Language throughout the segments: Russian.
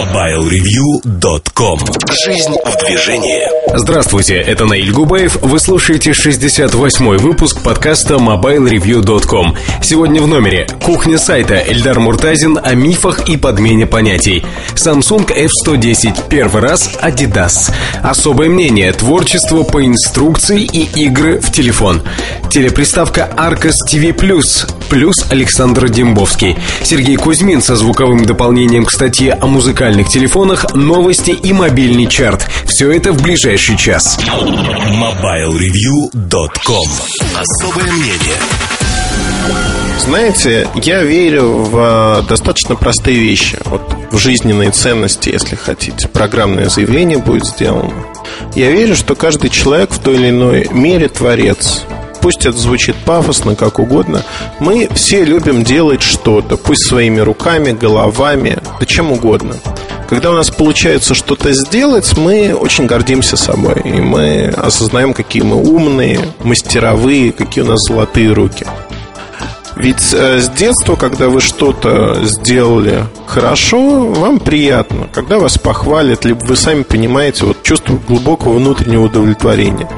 MobileReview.com Жизнь в движении Здравствуйте, это Наиль Губаев. Вы слушаете 68-й выпуск подкаста MobileReview.com. Сегодня в номере кухня сайта Эльдар Муртазин о мифах и подмене понятий. Samsung F110 первый раз Adidas. Особое мнение, творчество по инструкции и игры в телефон. Телеприставка Arcos TV+, плюс Александр Дембовский. Сергей Кузьмин со звуковым дополнением к статье о музыкальных телефонах, новости и мобильный чарт. Все это в ближайший час. MobileReview.com Особое мнение знаете, я верю в достаточно простые вещи. Вот в жизненные ценности, если хотите. Программное заявление будет сделано. Я верю, что каждый человек в той или иной мере творец. Пусть это звучит пафосно, как угодно. Мы все любим делать что-то, пусть своими руками, головами, да чем угодно. Когда у нас получается что-то сделать, мы очень гордимся собой. И мы осознаем, какие мы умные, мастеровые, какие у нас золотые руки. Ведь э, с детства, когда вы что-то сделали хорошо, вам приятно. Когда вас похвалят, либо вы сами понимаете вот чувство глубокого внутреннего удовлетворения.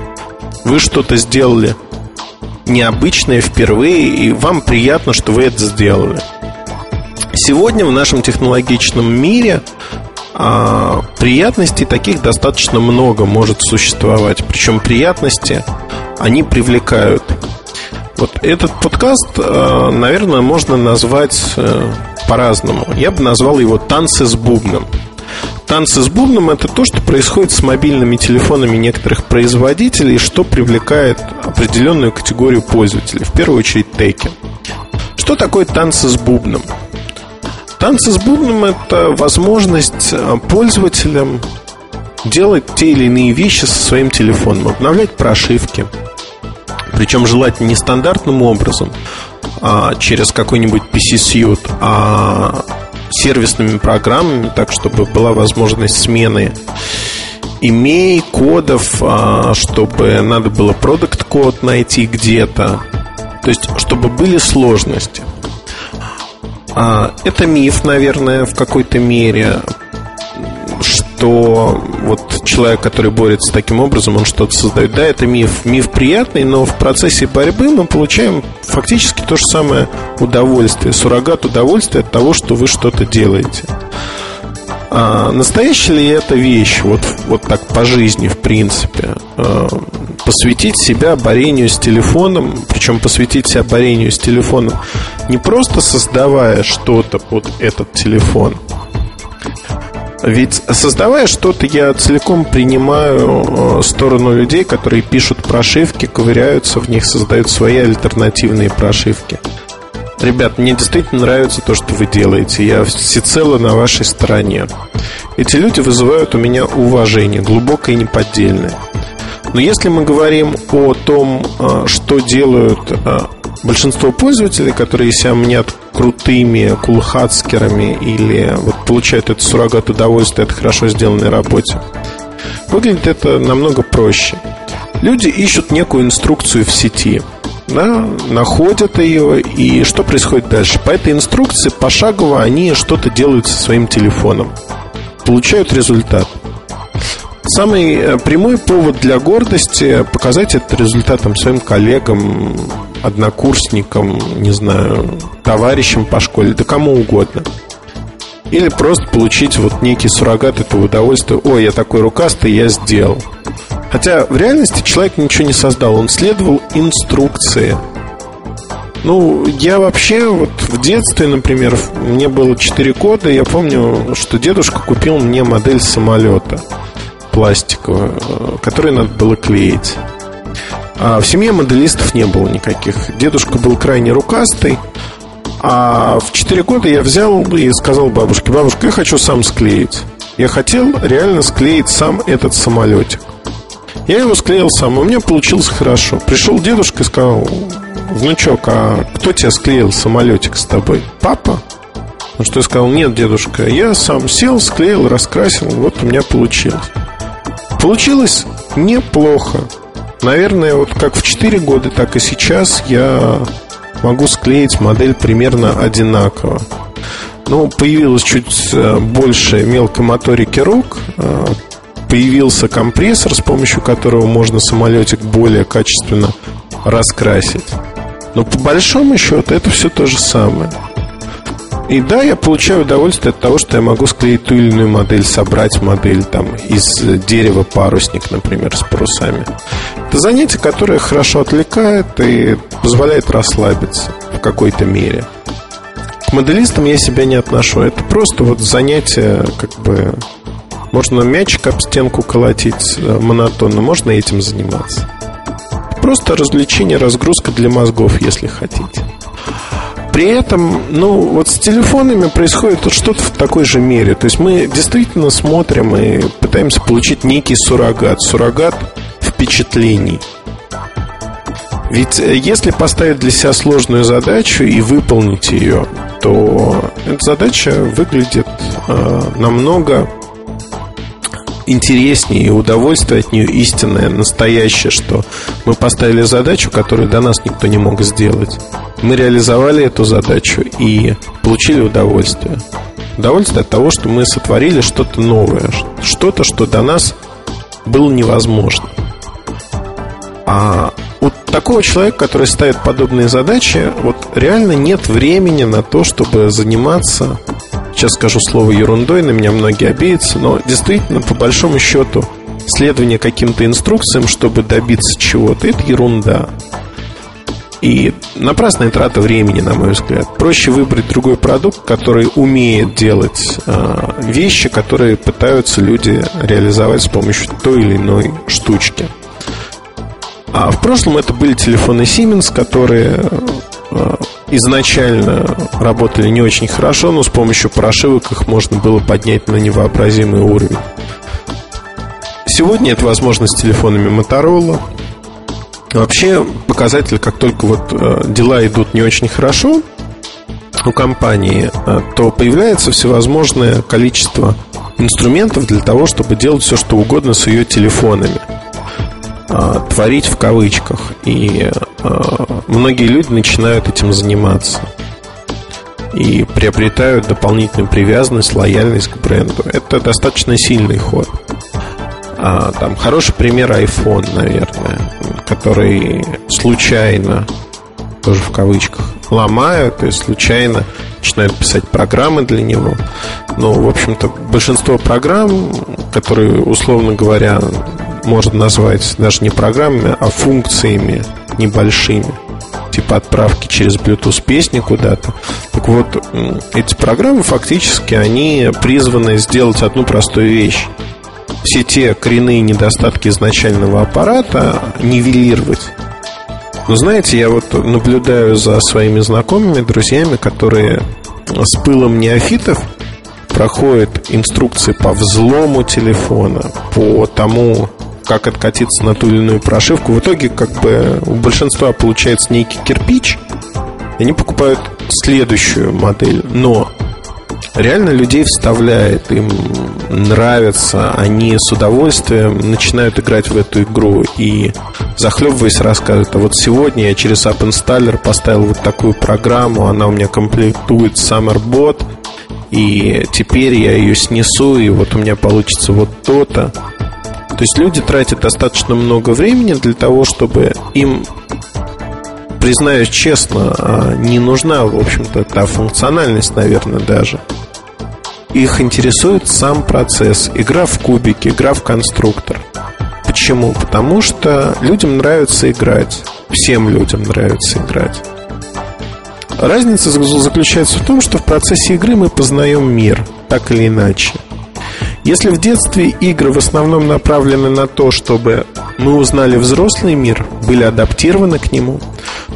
Вы что-то сделали необычное впервые, и вам приятно, что вы это сделали. Сегодня в нашем технологичном мире а, приятностей таких достаточно много может существовать. Причем приятности, они привлекают. Вот этот подкаст, а, наверное, можно назвать э, по-разному. Я бы назвал его «Танцы с бубном». Танцы с бубном – это то, что происходит с мобильными телефонами некоторых производителей, что привлекает определенную категорию пользователей, в первую очередь теки. Что такое танцы с бубном? Танцы с бубном – это возможность э, пользователям делать те или иные вещи со своим телефоном, обновлять прошивки, причем желательно не стандартным образом, а через какой-нибудь PC-сьют, а сервисными программами, так чтобы была возможность смены имей, кодов, а, чтобы надо было продукт код найти где-то. То есть, чтобы были сложности. А, это миф, наверное, в какой-то мере, что вот человек, который борется таким образом, он что-то создает. Да, это миф. Миф приятный, но в процессе борьбы мы получаем фактически то же самое удовольствие, суррогат удовольствия от того, что вы что-то делаете. А настоящая ли это вещь, вот, вот так по жизни, в принципе? А, посвятить себя борению с телефоном, причем посвятить себя борению с телефоном, не просто создавая что-то под этот телефон – ведь создавая что-то, я целиком принимаю э, сторону людей, которые пишут прошивки, ковыряются в них, создают свои альтернативные прошивки. Ребят, мне действительно нравится то, что вы делаете. Я всецело на вашей стороне. Эти люди вызывают у меня уважение, глубокое и неподдельное. Но если мы говорим о том, э, что делают э, большинство пользователей, которые себя мнят крутыми кулхацкерами или вот получают этот суррогат удовольствия от хорошо сделанной работе, выглядит это намного проще. Люди ищут некую инструкцию в сети, да, находят ее, и что происходит дальше? По этой инструкции пошагово они что-то делают со своим телефоном, получают результат. Самый э, прямой повод для гордости показать этот результат своим коллегам, однокурсникам, не знаю, товарищам по школе, да кому угодно. Или просто получить вот некий суррогат этого удовольствия. Ой, я такой рукастый, я сделал. Хотя в реальности человек ничего не создал, он следовал инструкции. Ну, я вообще вот в детстве, например, мне было 4 года, я помню, что дедушка купил мне модель самолета пластиковую, э, которую надо было клеить. А в семье моделистов не было никаких. Дедушка был крайне рукастый. А в 4 года я взял и сказал бабушке, бабушка, я хочу сам склеить. Я хотел реально склеить сам этот самолетик. Я его склеил сам, у меня получилось хорошо. Пришел дедушка и сказал, внучок, а кто тебя склеил самолетик с тобой? Папа? На что я сказал, нет, дедушка, я сам сел, склеил, раскрасил, вот у меня получилось. Получилось неплохо. Наверное, вот как в 4 года, так и сейчас я могу склеить модель примерно одинаково. Ну, появилось чуть э, больше мелкой моторики рук, э, появился компрессор, с помощью которого можно самолетик более качественно раскрасить. Но по большому счету это все то же самое. И да, я получаю удовольствие от того, что я могу склеить ту или иную модель, собрать модель там из дерева парусник, например, с парусами. Это занятие, которое хорошо отвлекает и позволяет расслабиться в какой-то мере. К моделистам я себя не отношу. Это просто вот занятие, как бы можно мячик об стенку колотить э, монотонно, можно этим заниматься. Просто развлечение, разгрузка для мозгов, если хотите. При этом, ну, вот с телефонами происходит вот что-то в такой же мере. То есть мы действительно смотрим и пытаемся получить некий суррогат. Суррогат впечатлений. Ведь э, если поставить для себя сложную задачу и выполнить ее, то эта задача выглядит э, намного интереснее и удовольствие от нее истинное, настоящее, что мы поставили задачу, которую до нас никто не мог сделать. Мы реализовали эту задачу и получили удовольствие. Удовольствие от того, что мы сотворили что-то новое, что-то, что до нас было невозможно. А у такого человека, который ставит подобные задачи, вот реально нет времени на то, чтобы заниматься сейчас скажу слово ерундой, на меня многие обидятся, но действительно, по большому счету, следование каким-то инструкциям, чтобы добиться чего-то, это ерунда. И напрасная трата времени, на мой взгляд. Проще выбрать другой продукт, который умеет делать э, вещи, которые пытаются люди реализовать с помощью той или иной штучки. А в прошлом это были телефоны Siemens, которые изначально работали не очень хорошо, но с помощью прошивок их можно было поднять на невообразимый уровень. Сегодня это возможно с телефонами Motorola. Вообще показатель, как только вот э, дела идут не очень хорошо у компании, э, то появляется всевозможное количество инструментов для того, чтобы делать все, что угодно с ее телефонами. А, творить в кавычках. И а, многие люди начинают этим заниматься. И приобретают дополнительную привязанность, лояльность к бренду. Это достаточно сильный ход. А, там хороший пример iPhone, наверное, который случайно, тоже в кавычках, ломают, есть случайно начинают писать программы для него. Но, в общем-то, большинство программ, которые, условно говоря, можно назвать даже не программами, а функциями небольшими типа отправки через Bluetooth песни куда-то. Так вот, эти программы фактически, они призваны сделать одну простую вещь. Все те коренные недостатки изначального аппарата нивелировать. Но знаете, я вот наблюдаю за своими знакомыми, друзьями, которые с пылом неофитов проходят инструкции по взлому телефона, по тому, как откатиться на ту или иную прошивку. В итоге, как бы, у большинства получается некий кирпич, они покупают следующую модель. Но реально людей вставляет, им нравится, они с удовольствием начинают играть в эту игру и захлебываясь рассказывают, а вот сегодня я через App Installer поставил вот такую программу, она у меня комплектует SummerBot, и теперь я ее снесу, и вот у меня получится вот то-то. То есть люди тратят достаточно много времени для того, чтобы им, признаюсь честно, а, не нужна, в общем-то, та функциональность, наверное, даже. Их интересует сам процесс, игра в кубики, игра в конструктор. Почему? Потому что людям нравится играть. Всем людям нравится играть. Разница заключается в том, что в процессе игры мы познаем мир, так или иначе. Если в детстве игры в основном направлены на то, чтобы мы узнали взрослый мир, были адаптированы к нему,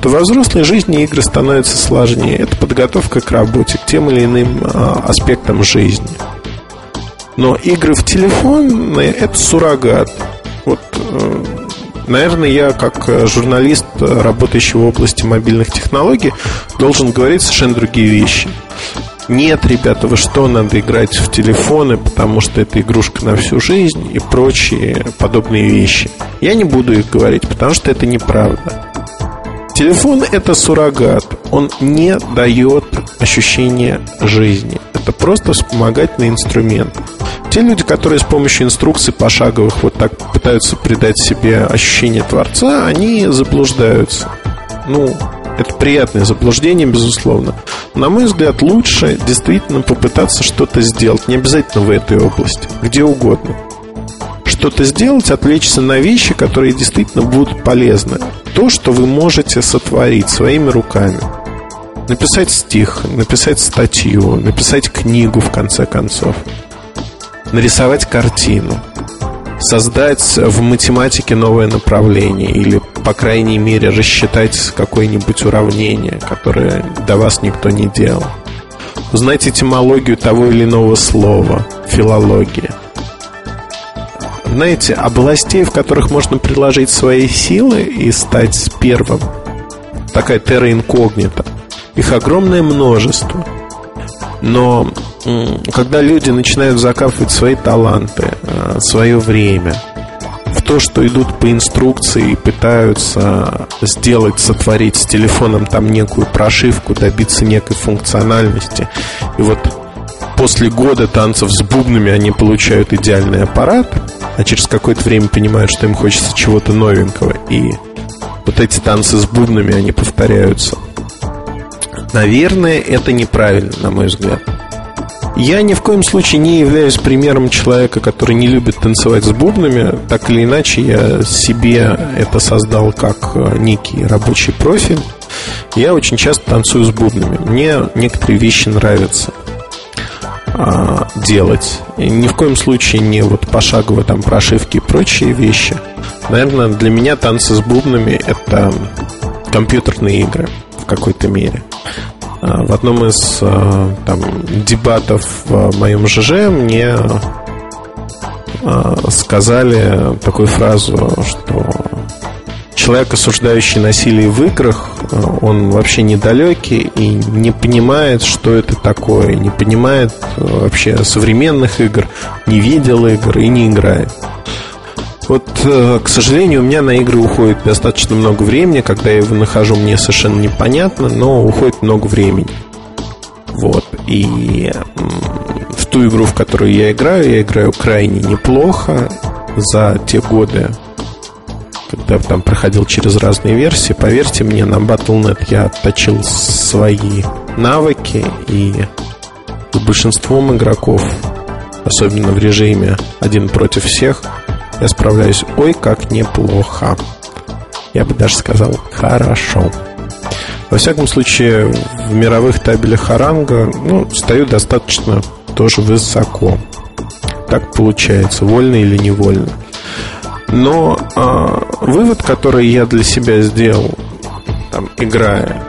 то во взрослой жизни игры становятся сложнее. Это подготовка к работе, к тем или иным а, аспектам жизни. Но игры в телефон – это суррогат. Вот, э, наверное, я как журналист, работающий в области мобильных технологий, должен говорить совершенно другие вещи – нет, ребята, вы что, надо играть в телефоны, потому что это игрушка на всю жизнь и прочие подобные вещи. Я не буду их говорить, потому что это неправда. Телефон – это суррогат. Он не дает ощущения жизни. это просто вспомогательный инструмент. Те люди, которые с помощью инструкций пошаговых вот так пытаются придать себе ощущение Творца, они заблуждаются. Ну, это приятное заблуждение, безусловно. На мой взгляд, лучше действительно попытаться что-то сделать. Не обязательно в этой области, где угодно. Что-то сделать, отвлечься на вещи, которые действительно будут полезны. То, что вы можете сотворить своими руками. Написать стих, написать статью, написать книгу, в конце концов. Нарисовать картину создать в математике новое направление или, по крайней мере, рассчитать какое-нибудь уравнение, которое до вас никто не делал. Узнать этимологию того или иного слова, филология. Знаете, областей, в которых можно приложить свои силы и стать первым, такая терра инкогнита, их огромное множество. Но когда люди начинают закапывать свои таланты, э, свое время в то, что идут по инструкции и пытаются сделать, сотворить с телефоном там некую прошивку, добиться некой функциональности. И вот после года танцев с бубнами они получают идеальный аппарат, а через какое-то время понимают, что им хочется чего-то новенького. И вот эти танцы с бубнами, они повторяются. Наверное, это неправильно, на мой взгляд. Я ни в коем случае не являюсь примером человека, который не любит танцевать с бубнами. Так или иначе, я себе это создал как э, некий рабочий профиль. Я очень часто танцую с бубнами. Мне некоторые вещи нравятся а, делать. И ни в коем случае не вот пошаговые там прошивки и прочие вещи. Наверное, для меня танцы с бубнами это компьютерные игры в какой-то мере. А, в одном из а, там, дебатов в моем ЖЖ мне а, сказали такую фразу, что человек, осуждающий насилие в играх, он вообще недалекий и не понимает, что это такое, не понимает вообще современных игр, не видел игр и не играет. Вот, э, к сожалению, у меня на игры уходит достаточно много времени. Когда я его нахожу, мне совершенно непонятно, но уходит много времени. Вот. И в ту игру, в которую я играю, я играю крайне неплохо за те годы, когда там проходил через разные версии. Поверьте мне, на Battle.net я отточил свои навыки и большинством игроков, особенно в режиме один против всех, я справляюсь ой как неплохо. Я бы даже сказал хорошо. Во всяком случае, в мировых табелях Харанга ну, стою достаточно тоже высоко. Так получается, вольно или невольно. Но э, вывод, который я для себя сделал, там, играя,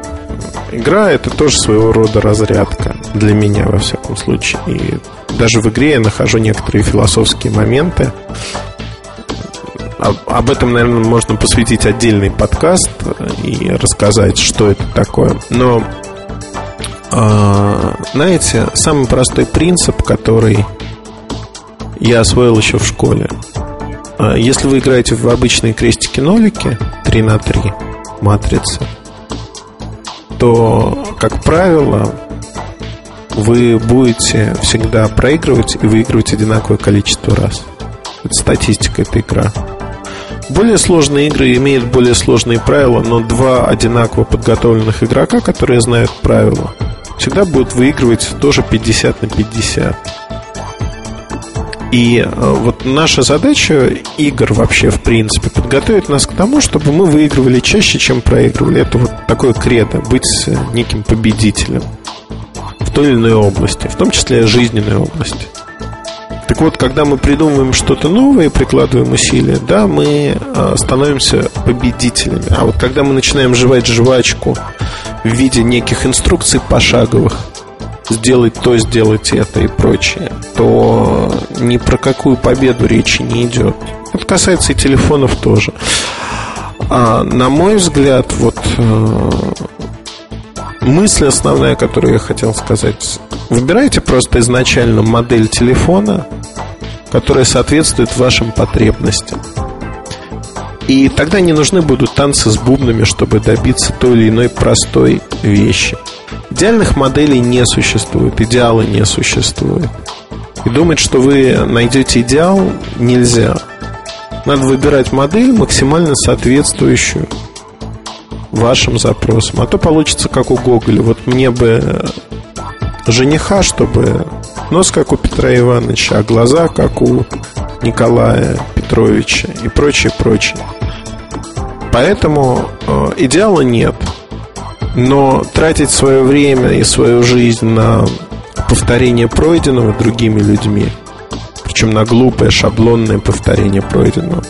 игра это тоже своего рода разрядка для меня, во всяком случае. И даже в игре я нахожу некоторые философские моменты, об этом, наверное, можно посвятить отдельный подкаст и рассказать, что это такое. Но, а, знаете, самый простой принцип, который я освоил еще в школе. А, если вы играете в обычные крестики-нолики 3 на 3 матрицы, то, как правило, вы будете всегда проигрывать и выигрывать одинаковое количество раз. Это статистика этой игры. Более сложные игры имеют более сложные правила, но два одинаково подготовленных игрока, которые знают правила, всегда будут выигрывать тоже 50 на 50. И э, вот наша задача игр вообще, в принципе, подготовить нас к тому, чтобы мы выигрывали чаще, чем проигрывали. Это вот такое кредо, быть неким победителем в той или иной области, в том числе жизненной области. Так вот, когда мы придумываем что-то новое и прикладываем усилия, да, мы а, становимся победителями. А вот когда мы начинаем жевать жвачку в виде неких инструкций пошаговых, сделать то, сделать это и прочее, то ни про какую победу речи не идет. Это касается и телефонов тоже. А, на мой взгляд, вот э, мысль основная, которую я хотел сказать. Выбирайте просто изначально модель телефона, которая соответствует вашим потребностям. И тогда не нужны будут танцы с бубнами, чтобы добиться той или иной простой вещи. Идеальных моделей не существует, идеала не существует. И думать, что вы найдете идеал, нельзя. Надо выбирать модель, максимально соответствующую вашим запросам. А то получится как у Гоголя. Вот мне бы жениха, чтобы нос как у Петра Ивановича, а глаза как у Николая Петровича и прочее, прочее. Поэтому э, идеала нет. Но тратить свое время и свою жизнь на повторение пройденного другими людьми, причем на глупое шаблонное повторение пройденного,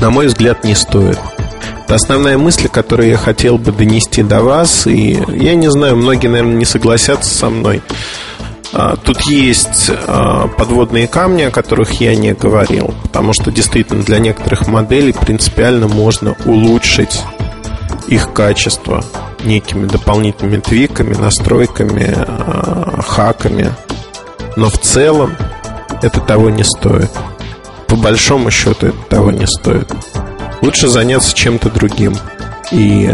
на мой взгляд, не стоит. Основная мысль, которую я хотел бы донести до вас. И я не знаю, многие, наверное, не согласятся со мной. А, тут есть а, подводные камни, о которых я не говорил, потому что действительно для некоторых моделей принципиально можно улучшить их качество некими дополнительными твиками, настройками, а, хаками. Но в целом это того не стоит. По большому счету это того не стоит. Лучше заняться чем-то другим. И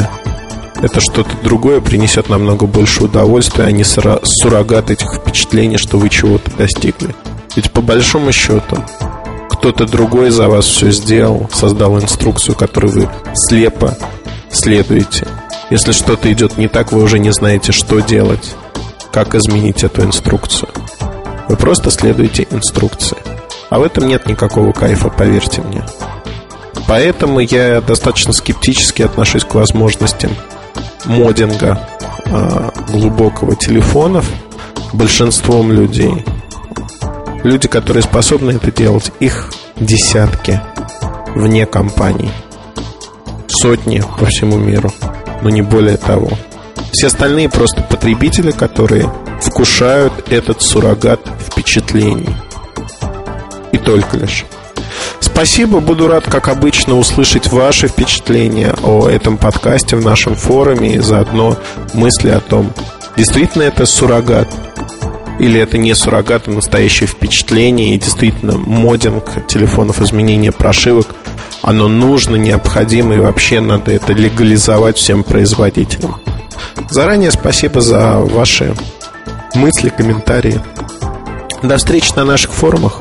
это что-то другое принесет намного больше удовольствия, а не суррогат этих впечатлений, что вы чего-то достигли. Ведь по большому счету кто-то другой за вас все сделал, создал инструкцию, которую вы слепо следуете. Если что-то идет не так, вы уже не знаете, что делать, как изменить эту инструкцию. Вы просто следуете инструкции. А в этом нет никакого кайфа, поверьте мне. Поэтому я достаточно скептически отношусь к возможностям модинга э, глубокого телефонов большинством людей. Люди, которые способны это делать, их десятки вне компаний. Сотни по всему миру, но не более того. Все остальные просто потребители, которые вкушают этот суррогат впечатлений. И только лишь. Спасибо, буду рад, как обычно, услышать ваши впечатления о этом подкасте в нашем форуме и заодно мысли о том, действительно это суррогат или это не суррогат, а настоящее впечатление и действительно модинг телефонов, изменение прошивок, оно нужно, необходимо и вообще надо это легализовать всем производителям. Заранее спасибо за ваши мысли, комментарии. До встречи на наших форумах.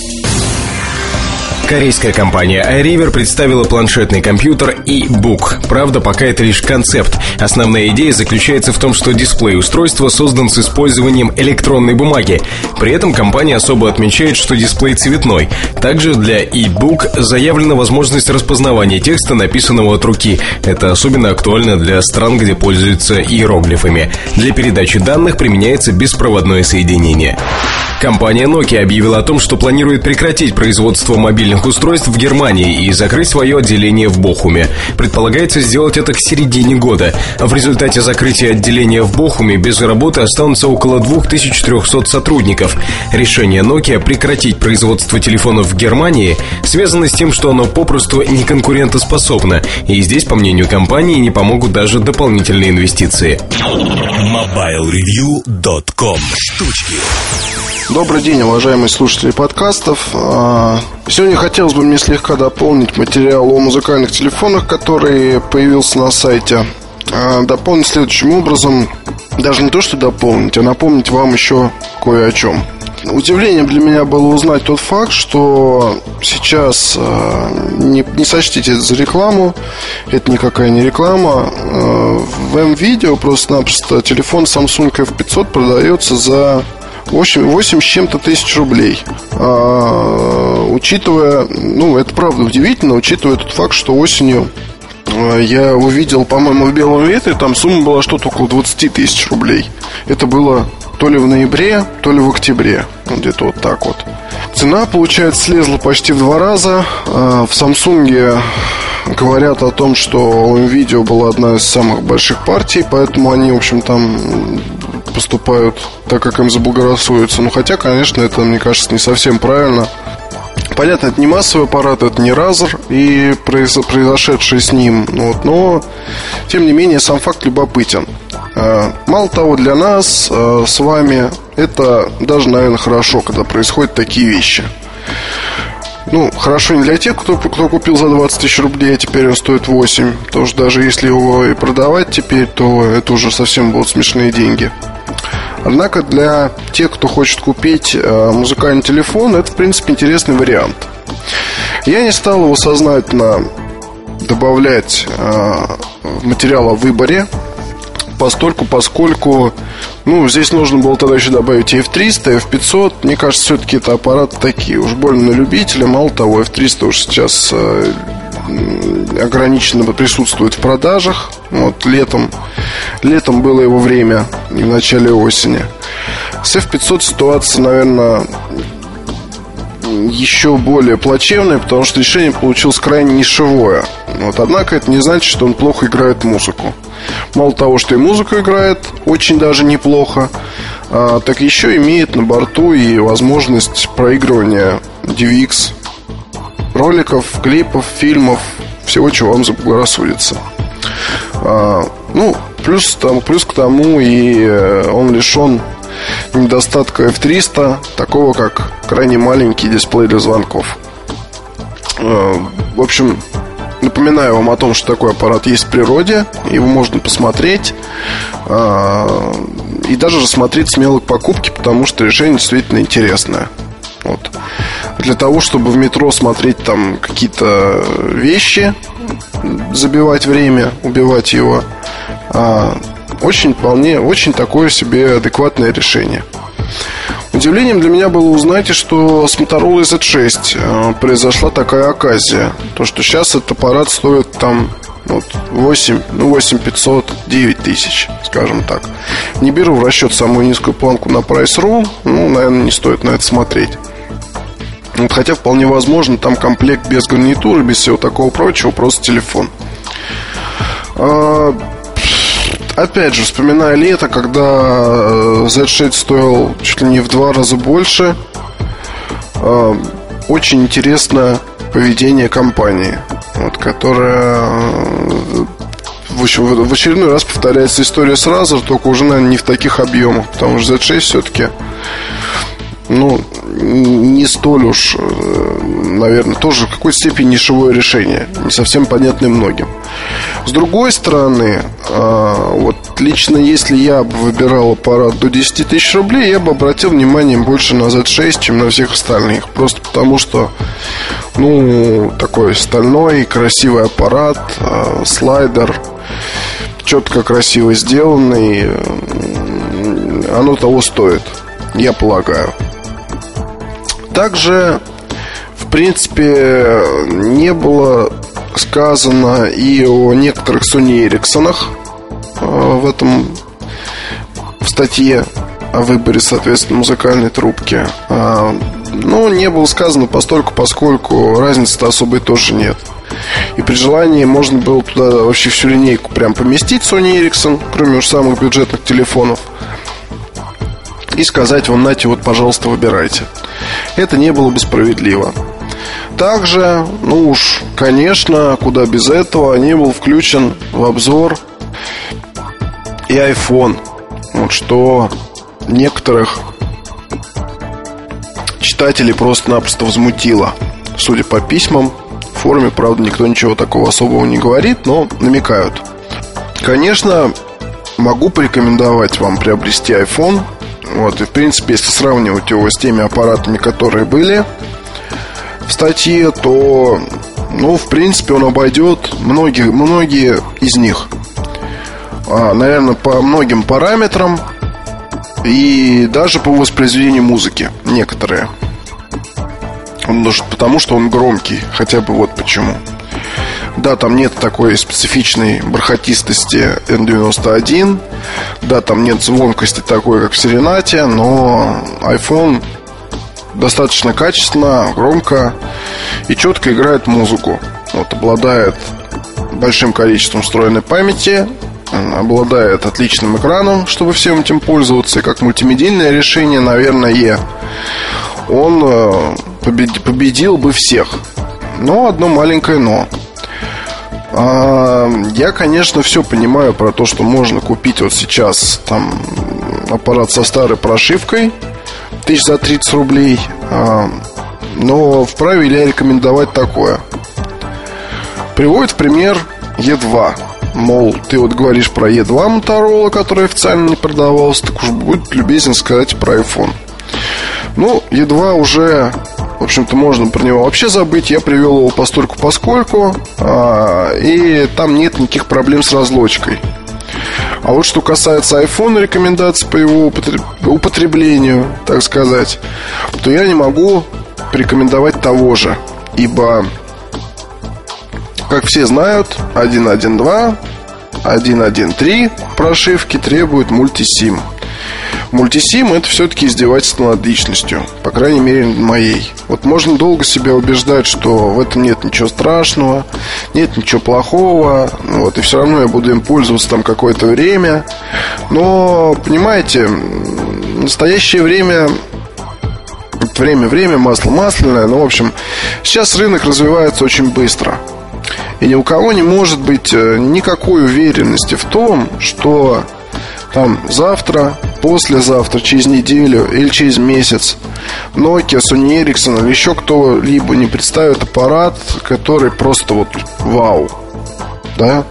Корейская компания iRiver представила планшетный компьютер e-book. Правда, пока это лишь концепт. Основная идея заключается в том, что дисплей устройства создан с использованием электронной бумаги. При этом компания особо отмечает, что дисплей цветной. Также для e-book заявлена возможность распознавания текста, написанного от руки. Это особенно актуально для стран, где пользуются иероглифами. Для передачи данных применяется беспроводное соединение. Компания Nokia объявила о том, что планирует прекратить производство мобильных устройств в Германии и закрыть свое отделение в Бохуме. Предполагается сделать это к середине года. В результате закрытия отделения в Бохуме без работы останутся около 2300 сотрудников. Решение Nokia прекратить производство телефонов в Германии связано с тем, что оно попросту не конкурентоспособно. И здесь, по мнению компании, не помогут даже дополнительные инвестиции. MobileReview.com Штучки Добрый день, уважаемые слушатели подкастов. А, сегодня хотелось бы мне слегка дополнить материал о музыкальных телефонах, который появился на сайте. А, дополнить следующим образом. Даже не то, что дополнить, а напомнить вам еще кое о чем. Удивлением для меня было узнать тот факт, что сейчас а, не, не сочтите за рекламу, это никакая не реклама. В М-видео просто-напросто телефон Samsung F500 продается за 8, 8 с чем-то тысяч рублей. А, учитывая, ну, это правда удивительно, учитывая тот факт, что осенью а, я увидел, по-моему, в белом ветре, там сумма была что-то около 20 тысяч рублей. Это было то ли в ноябре, то ли в октябре. Где-то вот так вот. Цена, получается, слезла почти в два раза. А, в Samsung говорят о том, что у NVIDIA была одна из самых больших партий, поэтому они, в общем, там поступают так, как им заблагорассудится. Ну, хотя, конечно, это, мне кажется, не совсем правильно. Понятно, это не массовый аппарат, это не Razer и произошедшее с ним. Вот, но, тем не менее, сам факт любопытен. А, мало того, для нас а, с вами это даже, наверное, хорошо, когда происходят такие вещи. Ну, хорошо не для тех, кто, кто купил за 20 тысяч рублей, а теперь он стоит 8. Потому что даже если его и продавать теперь, то это уже совсем будут смешные деньги. Однако для тех, кто хочет купить э, музыкальный телефон, это, в принципе, интересный вариант. Я не стал его сознательно добавлять э, материал о выборе, постольку, поскольку ну, здесь нужно было тогда еще добавить F300, F500. Мне кажется, все-таки это аппараты такие, уж больно на любителя. Мало того, F300 уже сейчас э, ограниченно присутствует в продажах. Вот летом, летом было его время, и в начале осени. С F500 ситуация, наверное, еще более плачевная, потому что решение получилось крайне нишевое. Вот, однако это не значит, что он плохо играет музыку. Мало того, что и музыку играет очень даже неплохо, а, так еще имеет на борту и возможность проигрывания DVX роликов, клипов, фильмов, всего, чего вам заблагорассудится. А, ну, плюс, там, плюс к тому и э, он лишен недостатка F300, такого как крайне маленький дисплей для звонков. А, в общем, Напоминаю вам о том, что такой аппарат есть в природе. Его можно посмотреть а, и даже рассмотреть смело к покупке, потому что решение действительно интересное. Вот. Для того, чтобы в метро смотреть там какие-то вещи, забивать время, убивать его, а, очень вполне, очень такое себе адекватное решение. Удивлением для меня было узнать, что с Motorola Z6 э, произошла такая оказия. То, что сейчас этот аппарат стоит там вот 8, ну 8 500, 9 тысяч, скажем так. Не беру в расчет самую низкую планку на Price.ru, ну, наверное, не стоит на это смотреть. Вот, хотя вполне возможно, там комплект без гарнитуры, без всего такого прочего, просто телефон. А, опять же, вспоминая лето, когда э, Z6 стоил чуть ли не в два раза больше, э, очень интересное поведение компании, вот, которая э, в, общем, в очередной раз повторяется история с Razer, только уже, наверное, не в таких объемах, потому что Z6 все-таки ну, не столь уж, наверное, тоже в какой степени нишевое решение, не совсем понятное многим. С другой стороны, а, вот лично если я бы выбирал аппарат до 10 тысяч рублей, я бы обратил внимание больше на Z6, чем на всех остальных. Просто потому что, ну, такой стальной, красивый аппарат, а, слайдер, четко, красиво сделанный, оно того стоит, я полагаю. Также, в принципе, не было сказано и о некоторых Sony Ericsson э, в этом в статье о выборе, соответственно, музыкальной трубки. А, но не было сказано постольку, поскольку разницы-то особой тоже нет. И при желании можно было туда вообще всю линейку прям поместить Sony Ericsson, кроме уж самых бюджетных телефонов. И сказать вам, нате, вот, пожалуйста, выбирайте. Это не было бы справедливо. Также, ну уж, конечно, куда без этого, не был включен в обзор и iPhone. Вот что некоторых читателей просто-напросто возмутило. Судя по письмам, в форуме, правда, никто ничего такого особого не говорит, но намекают. Конечно, могу порекомендовать вам приобрести iPhone. Вот, и в принципе, если сравнивать его с теми аппаратами, которые были в статье, то, ну, в принципе, он обойдет многие, многие из них. А, наверное, по многим параметрам и даже по воспроизведению музыки некоторые. Он, потому что он громкий, хотя бы вот почему. Да, там нет такой специфичной бархатистости N91. Да, там нет звонкости такой, как в Серенате, но iPhone достаточно качественно, громко и четко играет музыку. Вот, обладает большим количеством встроенной памяти, обладает отличным экраном, чтобы всем этим пользоваться, и как мультимедийное решение, наверное, он э, победил бы всех. Но одно маленькое но. А, я, конечно, все понимаю про то, что можно купить вот сейчас там аппарат со старой прошивкой, тысяч за 30 рублей. А, но вправе ли я рекомендовать такое? Приводит в пример Е2. Мол, ты вот говоришь про Е2 Motorola, который официально не продавался, так уж будет любезен сказать про iPhone. Ну, Е2 уже, в общем-то, можно про него вообще забыть. Я привел его постольку поскольку, а, и там нет никаких проблем с разлочкой. А вот что касается iPhone, рекомендаций по его употреблению, так сказать, то я не могу порекомендовать того же. Ибо, как все знают, 1.1.2, 1.1.3 прошивки требуют мультисим. Мультисим это все-таки издевательство над личностью, по крайней мере моей. Вот можно долго себя убеждать, что в этом нет ничего страшного, нет ничего плохого, вот, и все равно я буду им пользоваться там какое-то время. Но, понимаете, настоящее время время, время, масло масляное. Ну, в общем, сейчас рынок развивается очень быстро. И ни у кого не может быть э, никакой уверенности в том, что там завтра, послезавтра, через неделю или через месяц Nokia, Sony Ericsson или еще кто-либо не представит аппарат, который просто вот вау. Да?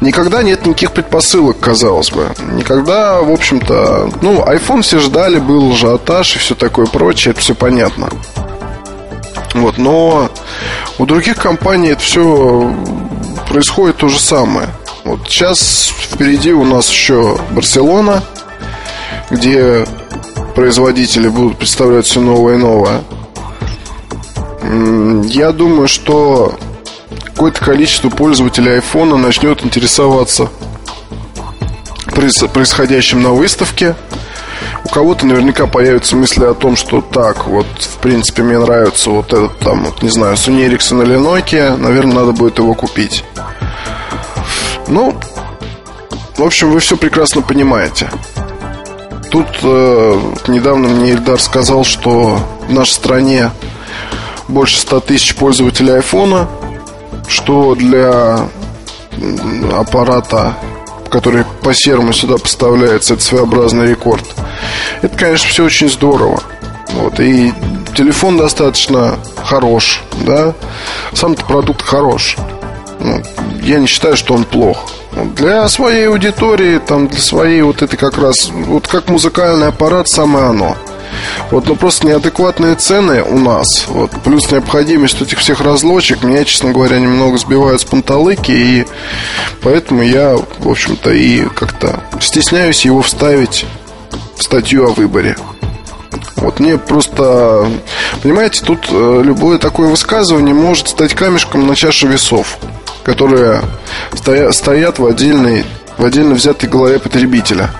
Никогда нет никаких предпосылок, казалось бы. Никогда, в общем-то, ну, iPhone все ждали, был ажиотаж и все такое прочее, это все понятно. Вот, но у других компаний это все происходит то же самое. Вот сейчас впереди у нас еще Барселона, где производители будут представлять все новое и новое. Я думаю, что какое-то количество пользователей айфона начнет интересоваться происходящим на выставке. У кого-то наверняка появятся мысли о том, что так, вот, в принципе, мне нравится вот этот там, вот, не знаю, Sony Ericsson или Nokia, наверное, надо будет его купить. Ну, в общем, вы все прекрасно понимаете. Тут э, недавно мне Ильдар сказал, что в нашей стране больше 100 тысяч пользователей айфона, что для аппарата, который по серому сюда поставляется, это своеобразный рекорд. Это, конечно, все очень здорово. Вот, и телефон достаточно хорош, да. Сам-то продукт хорош. Ну, я не считаю, что он плох. Для своей аудитории, там, для своей вот этой как раз, вот как музыкальный аппарат, самое оно. Вот, но просто неадекватные цены у нас, вот, плюс необходимость этих всех разлочек, меня, честно говоря, немного сбивают с панталыки, и поэтому я, в общем-то, и как-то стесняюсь его вставить в статью о выборе. Вот мне просто, понимаете, тут э, любое такое высказывание может стать камешком на чаше весов которые стоят в отдельной в отдельно взятой голове потребителя.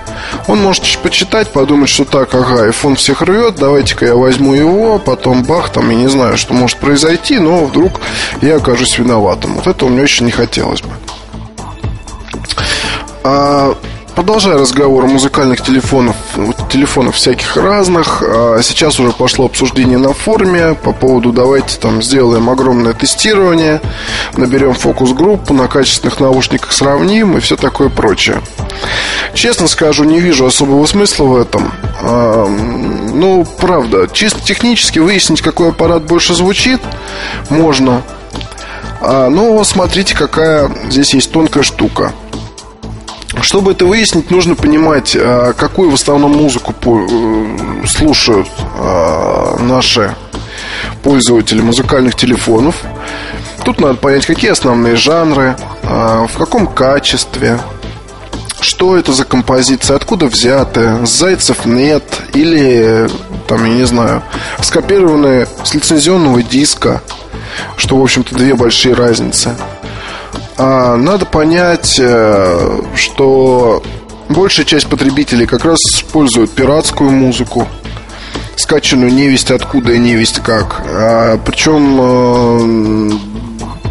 Он может почитать, подумать, что так, ага, iPhone всех рвет, давайте-ка я возьму его, потом бах, там, я не знаю, что может произойти, но вдруг я окажусь виноватым. Вот этого мне очень не хотелось бы. А Продолжая разговор о музыкальных телефонах, телефонах всяких разных, а сейчас уже пошло обсуждение на форуме по поводу давайте там сделаем огромное тестирование, наберем фокус-группу, на качественных наушниках сравним и все такое прочее. Честно скажу, не вижу особого смысла в этом. А, ну, правда, чисто технически выяснить, какой аппарат больше звучит, можно. А, но смотрите, какая здесь есть тонкая штука – чтобы это выяснить, нужно понимать, а, какую в основном музыку э, слушают а, наши пользователи музыкальных телефонов. Тут надо понять, какие основные жанры, в каком качестве, что это за композиция, откуда взяты, зайцев нет, или, там, я не знаю, скопированные с лицензионного диска, что, в общем-то, две большие разницы – надо понять, э, что большая часть потребителей как раз используют пиратскую музыку, скачанную невесть откуда и невесть как. А, причем э,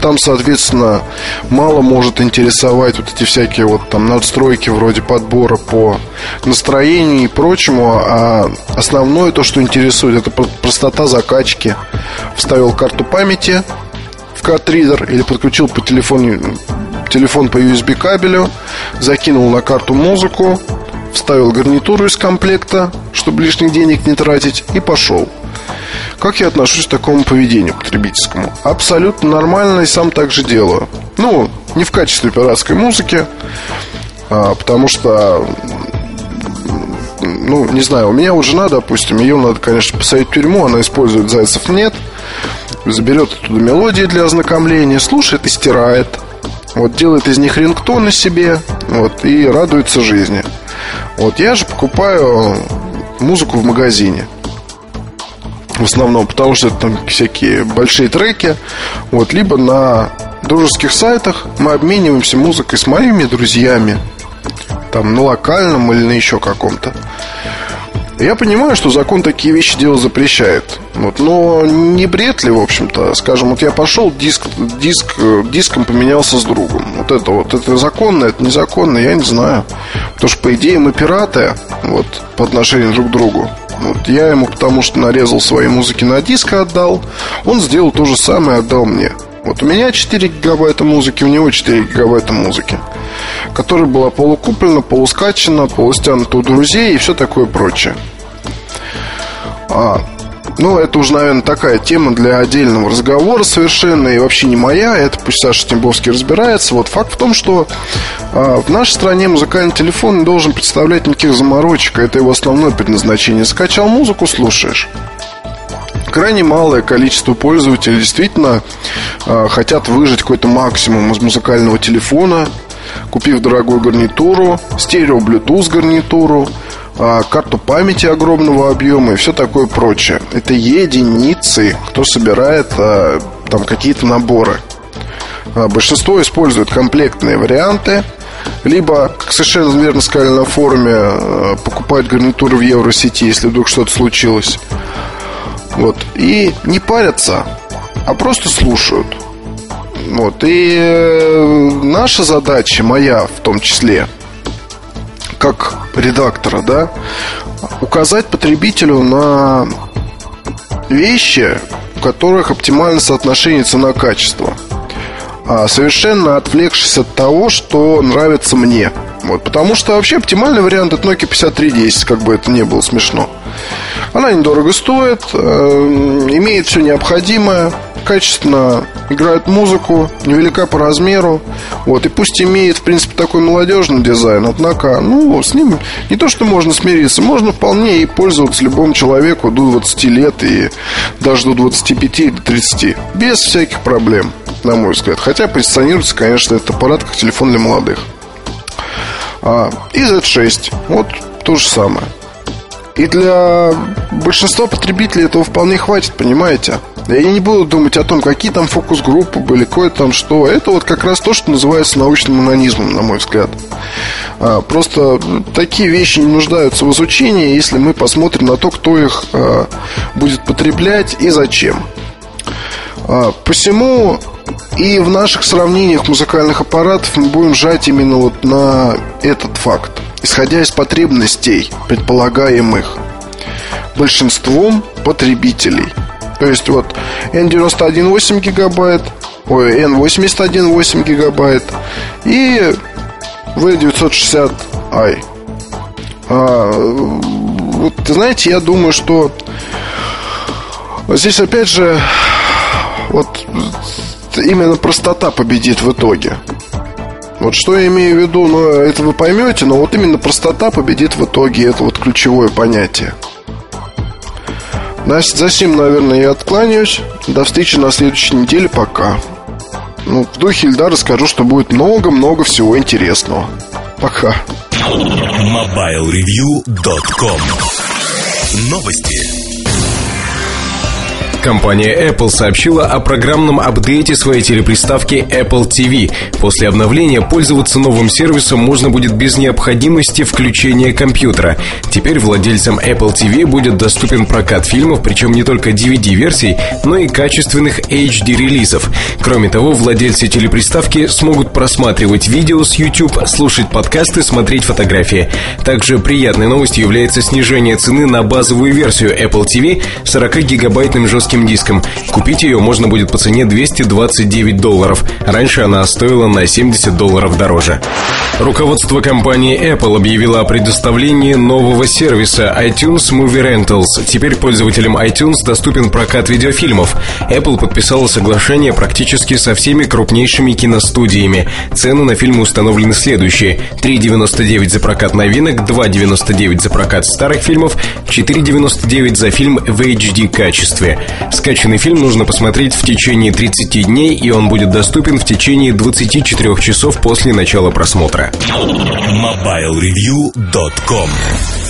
там, соответственно, мало может интересовать вот эти всякие вот там надстройки вроде подбора по настроению и прочему, а основное то, что интересует, это простота закачки. Вставил карту памяти, картридер или подключил по телефону, телефон по USB кабелю, закинул на карту музыку, вставил гарнитуру из комплекта, чтобы лишних денег не тратить, и пошел. Как я отношусь к такому поведению потребительскому? Абсолютно нормально и сам так же делаю. Ну, не в качестве пиратской музыки, а, потому что ну, не знаю, у меня у жена, допустим, ее надо, конечно, посадить в тюрьму, она использует зайцев нет, заберет оттуда мелодии для ознакомления, слушает и стирает. Вот делает из них рингтоны себе, вот, и радуется жизни. Вот я же покупаю музыку в магазине. В основном, потому что это там всякие большие треки. Вот, либо на дружеских сайтах мы обмениваемся музыкой с моими друзьями. Там на локальном или на еще каком-то. Я понимаю, что закон такие вещи делать запрещает. Вот, но не бред ли, в общем-то? Скажем, вот я пошел, диск, диск, диском поменялся с другом. Вот это вот, это законно, это незаконно, я не знаю. Потому что, по идее, мы пираты вот, по отношению друг к другу. Вот я ему потому что нарезал свои музыки на диск и отдал. Он сделал то же самое и отдал мне. Вот у меня 4 гигабайта музыки, у него 4 гигабайта музыки Которая была полукуплена, полускачена, полустянута у друзей и все такое прочее а, ну, это уже, наверное, такая тема для отдельного разговора совершенно и вообще не моя. Это пусть Саша Тимбовский разбирается. Вот факт в том, что э, в нашей стране музыкальный телефон не должен представлять никаких заморочек. Это его основное предназначение. Скачал музыку, слушаешь крайне малое количество пользователей действительно э, хотят выжить какой-то максимум из музыкального телефона, купив дорогую гарнитуру, стерео Bluetooth гарнитуру, э, карту памяти огромного объема и все такое прочее. Это единицы, кто собирает э, там какие-то наборы. Э, большинство используют комплектные варианты, либо, как совершенно верно сказали на форуме, покупают гарнитуры в Евросети, если вдруг что-то случилось. Вот. И не парятся, а просто слушают. Вот. И э, наша задача, моя в том числе, как редактора, да, указать потребителю на вещи, у которых оптимальное соотношение цена-качество. А совершенно отвлекшись от того, что нравится мне. Вот, потому что вообще оптимальный вариант это Nokia 5310, как бы это ни было смешно. Она недорого стоит, э, имеет все необходимое, качественно играет музыку, невелика по размеру. Вот, и пусть имеет, в принципе, такой молодежный дизайн, однако, ну, с ним не то, что можно смириться, можно вполне и пользоваться любому человеку до 20 лет и даже до 25 или 30. Без всяких проблем, на мой взгляд. Хотя позиционируется, конечно, этот аппарат как телефон для молодых. А, и Z6. Вот то же самое. И для большинства потребителей этого вполне хватит, понимаете? Я не буду думать о том, какие там фокус-группы были, кое там что. Это вот как раз то, что называется научным анонизмом, на мой взгляд. А, просто такие вещи не нуждаются в изучении, если мы посмотрим на то, кто их а, будет потреблять и зачем. А, посему и в наших сравнениях музыкальных аппаратов мы будем жать именно вот на этот факт исходя из потребностей, предполагаемых большинством потребителей. То есть вот N91 8 гигабайт, ой, N81 8 гигабайт и V960i. А, вот, знаете, я думаю, что здесь опять же вот именно простота победит в итоге. Вот что я имею в виду, ну, это вы поймете, но вот именно простота победит в итоге, это вот ключевое понятие. За сим, наверное, я откланяюсь. До встречи на следующей неделе. Пока. Ну, в духе льда расскажу, что будет много-много всего интересного. Пока. MobileReview.com Новости. Компания Apple сообщила о программном апдейте своей телеприставки Apple TV. После обновления пользоваться новым сервисом можно будет без необходимости включения компьютера. Теперь владельцам Apple TV будет доступен прокат фильмов, причем не только DVD-версий, но и качественных HD-релизов. Кроме того, владельцы телеприставки смогут просматривать видео с YouTube, слушать подкасты, смотреть фотографии. Также приятной новостью является снижение цены на базовую версию Apple TV 40-гигабайтным жестким жестким диском. Купить ее можно будет по цене 229 долларов. Раньше она стоила на 70 долларов дороже. Руководство компании Apple объявило о предоставлении нового сервиса iTunes Movie Rentals. Теперь пользователям iTunes доступен прокат видеофильмов. Apple подписала соглашение практически со всеми крупнейшими киностудиями. Цены на фильмы установлены следующие. 3,99 за прокат новинок, 2,99 за прокат старых фильмов, 4,99 за фильм в HD качестве. Скачанный фильм нужно посмотреть в течение 30 дней, и он будет доступен в течение 24 часов после начала просмотра. MobileReview.com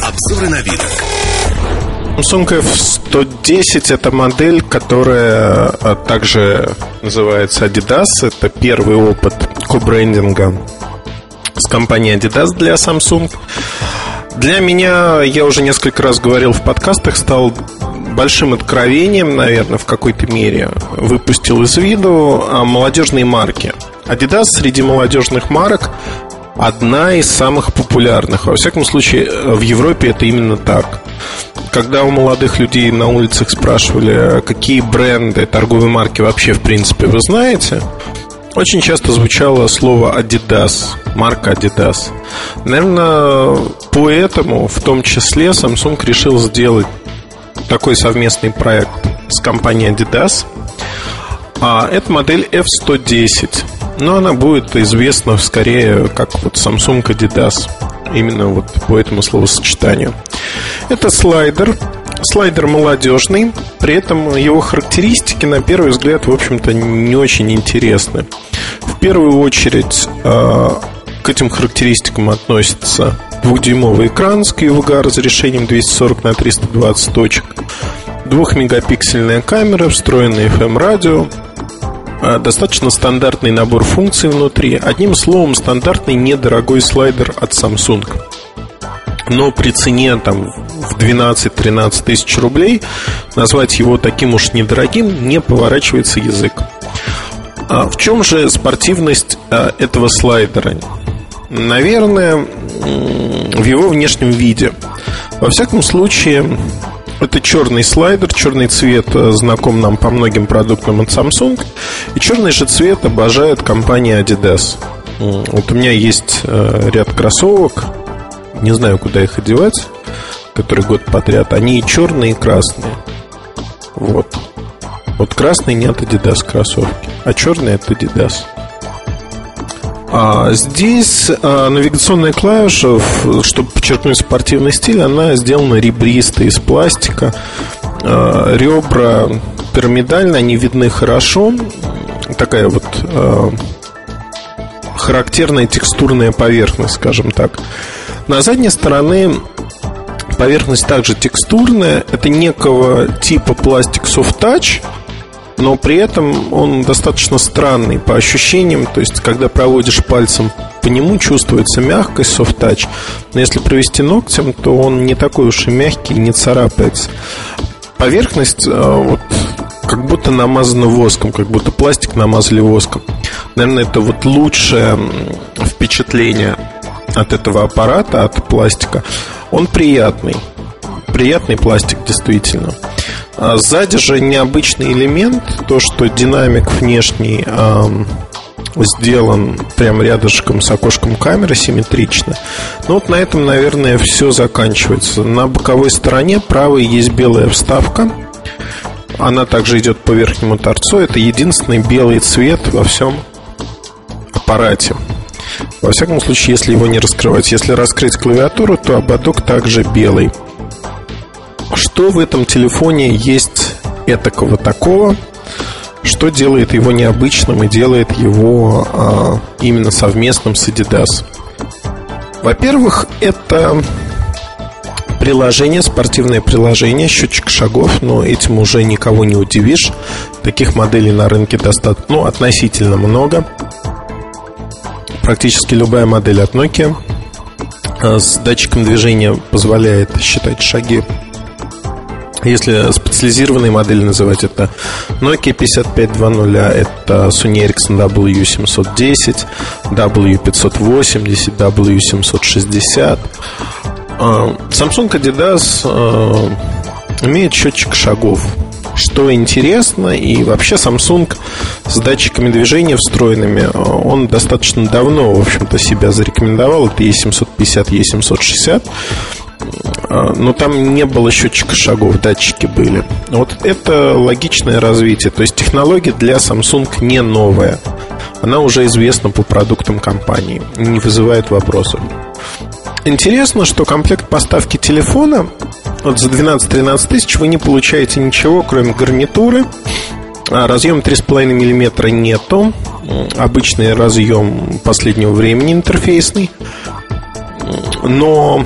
Обзоры на вид. Samsung F110 это модель, которая а, также называется Adidas. Это первый опыт кобрендинга с компанией Adidas для Samsung. Для меня, я уже несколько раз говорил в подкастах, стал большим откровением, наверное, в какой-то мере выпустил из виду а, молодежные марки. Adidas среди молодежных марок одна из самых популярных. Во всяком случае, в Европе это именно так. Когда у молодых людей на улицах спрашивали, какие бренды, торговые марки вообще в принципе вы знаете, очень часто звучало слово Adidas, марка Adidas. Наверное, поэтому в том числе Samsung решил сделать такой совместный проект с компанией Adidas. А это модель F110. Но она будет известна скорее как вот Samsung Adidas. Именно вот по этому словосочетанию. Это слайдер. Слайдер молодежный, при этом его характеристики, на первый взгляд, в общем-то, не очень интересны. В первую очередь а, к этим характеристикам относится двухдюймовый экран с QVGA разрешением 240 на 320 точек, двухмегапиксельная камера, встроенный FM-радио, а, достаточно стандартный набор функций внутри. Одним словом, стандартный недорогой слайдер от Samsung. Но при цене там, в 12-13 тысяч рублей назвать его таким уж недорогим не поворачивается язык. А в чем же спортивность а, этого слайдера? Наверное, в его внешнем виде. Во всяком случае, это черный слайдер, черный цвет э, знаком нам по многим продуктам от Samsung. И черный же цвет обожает компания Adidas. Вот у меня есть э, ряд кроссовок, не знаю, куда их одевать, который год подряд. Они и черные, и красные. Вот. Вот красный не от Adidas кроссовки, а черный от Adidas. А здесь а, навигационная клавиша, чтобы подчеркнуть спортивный стиль, она сделана ребристой из пластика. А, ребра пирамидальные, они видны хорошо. Такая вот а, характерная текстурная поверхность, скажем так. На задней стороне поверхность также текстурная. Это некого типа пластик soft touch – но при этом он достаточно странный по ощущениям. То есть, когда проводишь пальцем по нему, чувствуется мягкость, soft touch. Но если провести ногтем, то он не такой уж и мягкий, не царапается. Поверхность э, вот как будто намазана воском, как будто пластик намазали воском. Наверное, это вот лучшее впечатление от этого аппарата, от пластика. Он приятный. Приятный пластик, действительно. А сзади же необычный элемент, то, что динамик внешний эм, сделан прямо рядышком с окошком камеры симметрично. Ну вот на этом, наверное, все заканчивается. На боковой стороне правой есть белая вставка. Она также идет по верхнему торцу. Это единственный белый цвет во всем аппарате. Во всяком случае, если его не раскрывать. Если раскрыть клавиатуру, то ободок также белый. Что в этом телефоне есть этакого такого, что делает его необычным и делает его а, именно совместным с Adidas? Во-первых, это приложение, спортивное приложение, счетчик шагов, но этим уже никого не удивишь. Таких моделей на рынке достаточно, ну, относительно много. Практически любая модель от Nokia а, с датчиком движения позволяет считать шаги если специализированные модели называть, это Nokia 5520, это Sony Ericsson W710, W580, W760. Samsung Adidas а, имеет счетчик шагов. что интересно, и вообще Samsung с датчиками движения встроенными, он достаточно давно, в общем-то, себя зарекомендовал. Это E750, E760 но там не было счетчика шагов, датчики были. Вот это логичное развитие. То есть технология для Samsung не новая. Она уже известна по продуктам компании, не вызывает вопросов. Интересно, что комплект поставки телефона вот за 12-13 тысяч вы не получаете ничего, кроме гарнитуры. А разъем 3,5 мм нету. Обычный разъем последнего времени интерфейсный. Но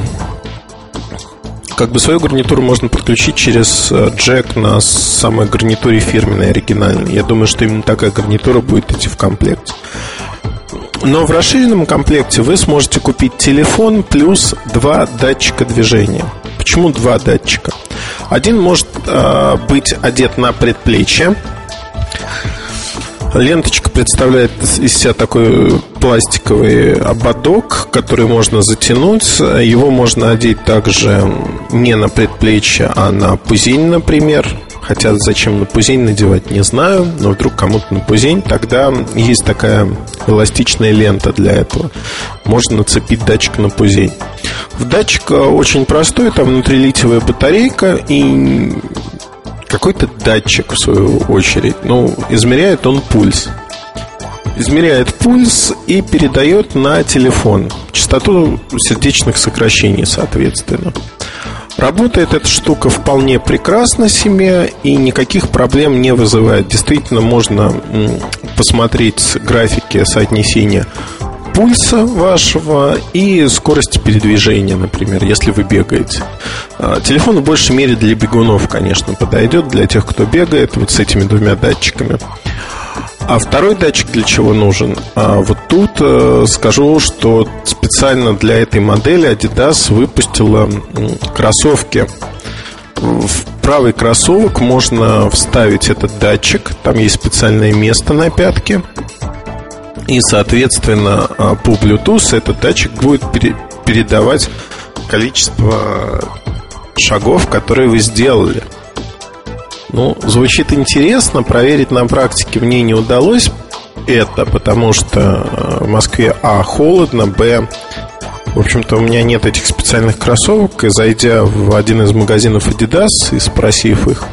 как бы свою гарнитуру можно подключить через э, джек на самой гарнитуре фирменной, оригинальной. Я думаю, что именно такая гарнитура будет идти в комплекте. Но в расширенном комплекте вы сможете купить телефон плюс два датчика движения. Почему два датчика? Один может э, быть одет на предплечье, Ленточка представляет из себя такой пластиковый ободок, который можно затянуть. Его можно одеть также не на предплечье, а на пузень, например. Хотя зачем на пузень надевать, не знаю. Но вдруг кому-то на пузень, тогда есть такая эластичная лента для этого. Можно нацепить датчик на пузень. В датчик очень простой, там внутри литиевая батарейка и какой-то датчик, в свою очередь. Ну, измеряет он пульс. Измеряет пульс и передает на телефон частоту сердечных сокращений, соответственно. Работает эта штука вполне прекрасно себе и никаких проблем не вызывает. Действительно, можно посмотреть графики соотнесения пульса вашего и скорости передвижения, например, если вы бегаете. А, телефон в большей мере для бегунов, конечно, подойдет, для тех, кто бегает вот с этими двумя датчиками. А второй датчик для чего нужен? А вот тут э, скажу, что специально для этой модели Adidas выпустила кроссовки. В правый кроссовок можно вставить этот датчик. Там есть специальное место на пятке. И, соответственно, а, по Bluetooth этот датчик будет передавать количество шагов, которые вы сделали. Ну, звучит интересно, проверить на практике мне не удалось это, потому что а, в Москве А холодно, Б в общем-то, у меня нет этих специальных кроссовок, и зайдя в один из магазинов Adidas и спросив их,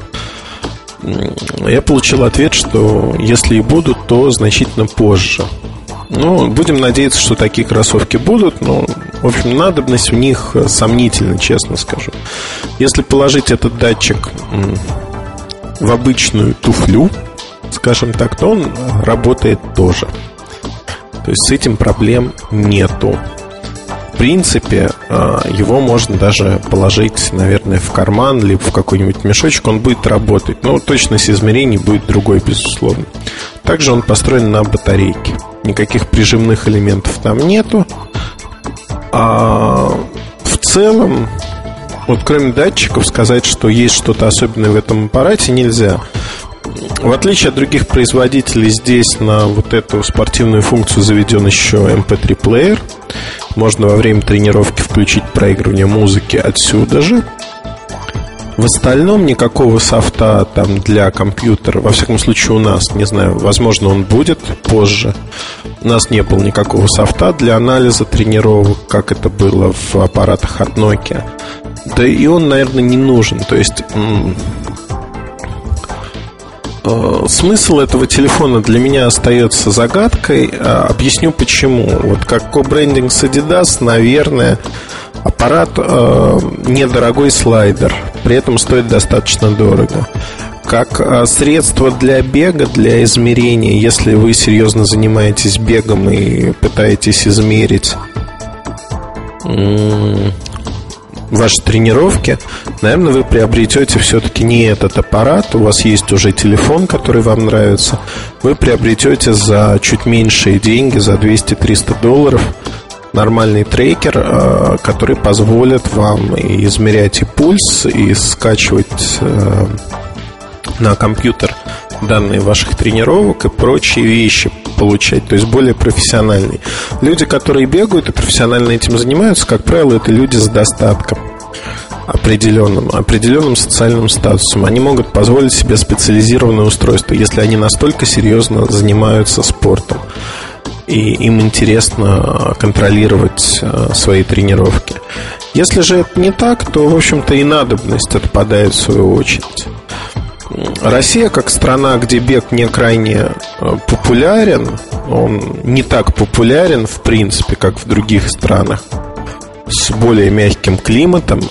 я получил ответ, что если и будут, то значительно позже. Ну, будем надеяться, что такие кроссовки будут, но, в общем, надобность в них сомнительна, честно скажу. Если положить этот датчик в обычную туфлю, скажем так, то он работает тоже. То есть с этим проблем нету принципе, а, его можно даже положить, наверное, в карман, либо в какой-нибудь мешочек, он будет работать. Но точность измерений будет другой, безусловно. Также он построен на батарейке. Никаких прижимных элементов там нету. А в целом, вот кроме датчиков, сказать, что есть что-то особенное в этом аппарате, нельзя. В отличие от других производителей, здесь на вот эту спортивную функцию заведен еще MP3-плеер. Можно во время тренировки включить проигрывание музыки отсюда же. В остальном никакого софта там для компьютера, во всяком случае у нас, не знаю, возможно он будет позже. У нас не было никакого софта для анализа тренировок, как это было в аппаратах от Nokia. Да и он, наверное, не нужен. То есть смысл этого телефона для меня остается загадкой. Э, объясню почему. Вот как ко-брендинг с Adidas, наверное, аппарат э, недорогой слайдер, при этом стоит достаточно дорого. Как э, средство для бега, для измерения, если вы серьезно занимаетесь бегом и пытаетесь измерить ваши тренировки, наверное, вы приобретете все-таки не этот аппарат, у вас есть уже телефон, который вам нравится, вы приобретете за чуть меньшие деньги, за 200-300 долларов, нормальный трекер, э, который позволит вам и измерять и пульс, и скачивать э, на компьютер данные ваших тренировок и прочие вещи получать, то есть более профессиональный. Люди, которые бегают и профессионально этим занимаются, как правило, это люди с достатком. определенным, определенным социальным статусом. Они могут позволить себе специализированное устройство, если они настолько серьезно занимаются спортом и им интересно контролировать э, свои тренировки. Если же это не так, то, в общем-то, и надобность отпадает в свою очередь. Россия, как страна, где бег не крайне э, популярен, он не так популярен, в принципе, как в других странах с более мягким климатом,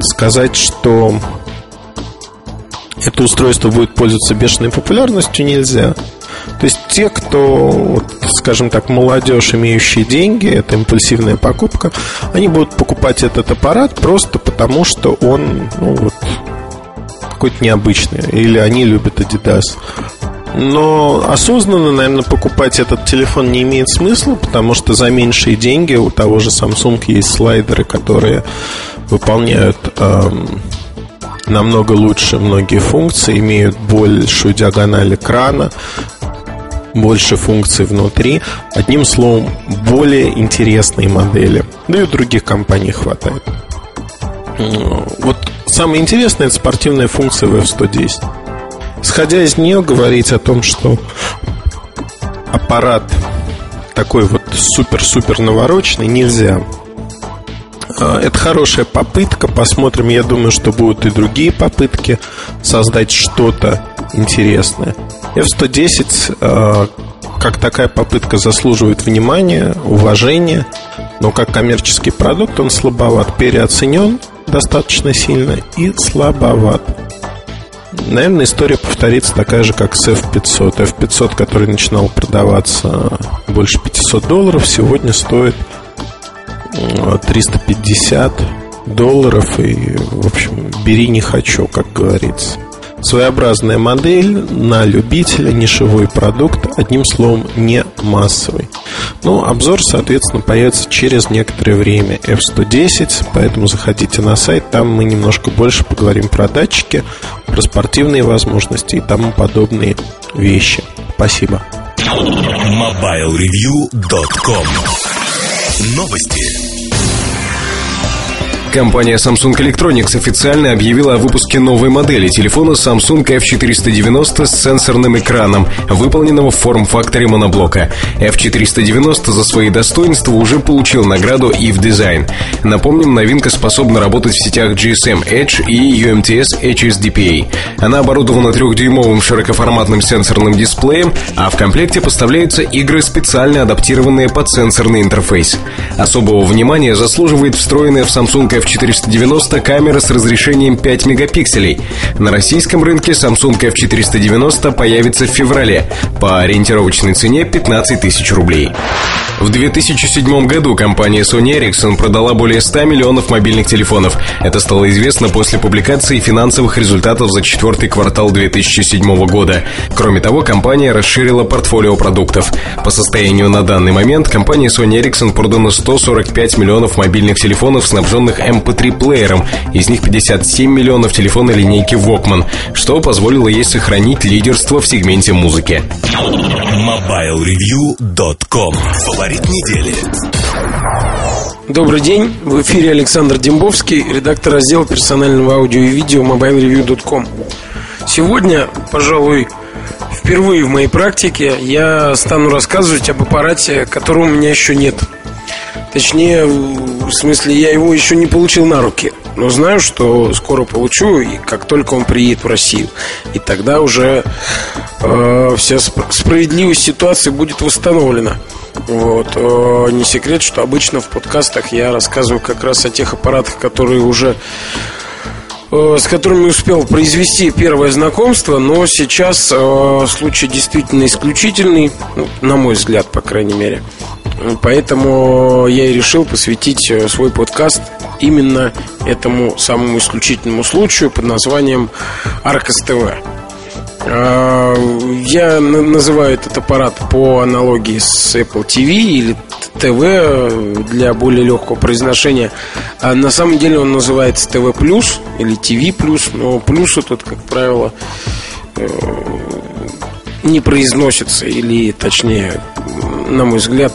сказать, что это устройство будет пользоваться бешеной популярностью нельзя. То есть те, кто, скажем так, молодежь, имеющие деньги, это импульсивная покупка, они будут покупать этот аппарат просто потому, что он ну, вот, какой-то необычный. Или они любят Adidas. Но осознанно, наверное, покупать этот телефон не имеет смысла, потому что за меньшие деньги у того же Samsung есть слайдеры, которые выполняют эм, намного лучше многие функции, имеют большую диагональ экрана, больше функций внутри. Одним словом, более интересные модели. Да и у других компаний хватает. Вот самое интересное это спортивная функция в F110. Сходя из нее, говорить о том, что аппарат такой вот супер-супер навороченный нельзя. А, это хорошая попытка. Посмотрим. Я думаю, что будут и другие попытки создать что-то интересное. F-110 а, как такая попытка заслуживает внимания, уважения, но как коммерческий продукт он слабоват, переоценен достаточно сильно и слабоват. Наверное, история повторится такая же, как с F500. F500, который начинал продаваться больше 500 долларов, сегодня стоит 350 долларов. И, в общем, бери не хочу, как говорится. Своеобразная модель на любителя, нишевой продукт, одним словом, не массовый. Ну, обзор, соответственно, появится через некоторое время F110, поэтому заходите на сайт, там мы немножко больше поговорим про датчики, про спортивные возможности и тому подобные вещи. Спасибо. MobileReview.com Новости. Компания Samsung Electronics официально объявила о выпуске новой модели телефона Samsung F490 с сенсорным экраном, выполненного в форм-факторе моноблока. F490 за свои достоинства уже получил награду EVE Design. Напомним, новинка способна работать в сетях GSM Edge и UMTS HSDPA. Она оборудована трехдюймовым широкоформатным сенсорным дисплеем, а в комплекте поставляются игры, специально адаптированные под сенсорный интерфейс. Особого внимания заслуживает встроенная в Samsung F490 камера с разрешением 5 мегапикселей. На российском рынке Samsung F490 появится в феврале по ориентировочной цене 15 тысяч рублей. В 2007 году компания Sony Ericsson продала более 100 миллионов мобильных телефонов. Это стало известно после публикации финансовых результатов за четвертый квартал 2007 года. Кроме того, компания расширила портфолио продуктов. По состоянию на данный момент компания Sony Ericsson продано 145 миллионов мобильных телефонов, снабженных MP3-плеером, из них 57 миллионов телефона линейки Walkman, что позволило ей сохранить лидерство в сегменте музыки. MobileReview.com Фаворит недели. Добрый день, в эфире Александр Дембовский, редактор раздела персонального аудио и видео mobilereview.com. Сегодня, пожалуй, впервые в моей практике я стану рассказывать об аппарате, которого у меня еще нет. Точнее, в смысле, я его еще не получил на руки. Но знаю, что скоро получу, и как только он приедет в Россию. И тогда уже э, вся справедливость ситуации будет восстановлена. Вот. Э, не секрет, что обычно в подкастах я рассказываю как раз о тех аппаратах, которые уже э, с которыми успел произвести первое знакомство, но сейчас э, случай действительно исключительный, ну, на мой взгляд, по крайней мере. Поэтому я и решил посвятить э, свой подкаст именно этому самому исключительному случаю под названием Аркас ТВ. А, я называю этот аппарат по аналогии с Apple TV или ТВ для более легкого произношения. А на самом деле он называется ТВ плюс или ТВ плюс, но плюс этот, как правило, э, не произносится или, точнее, на мой взгляд,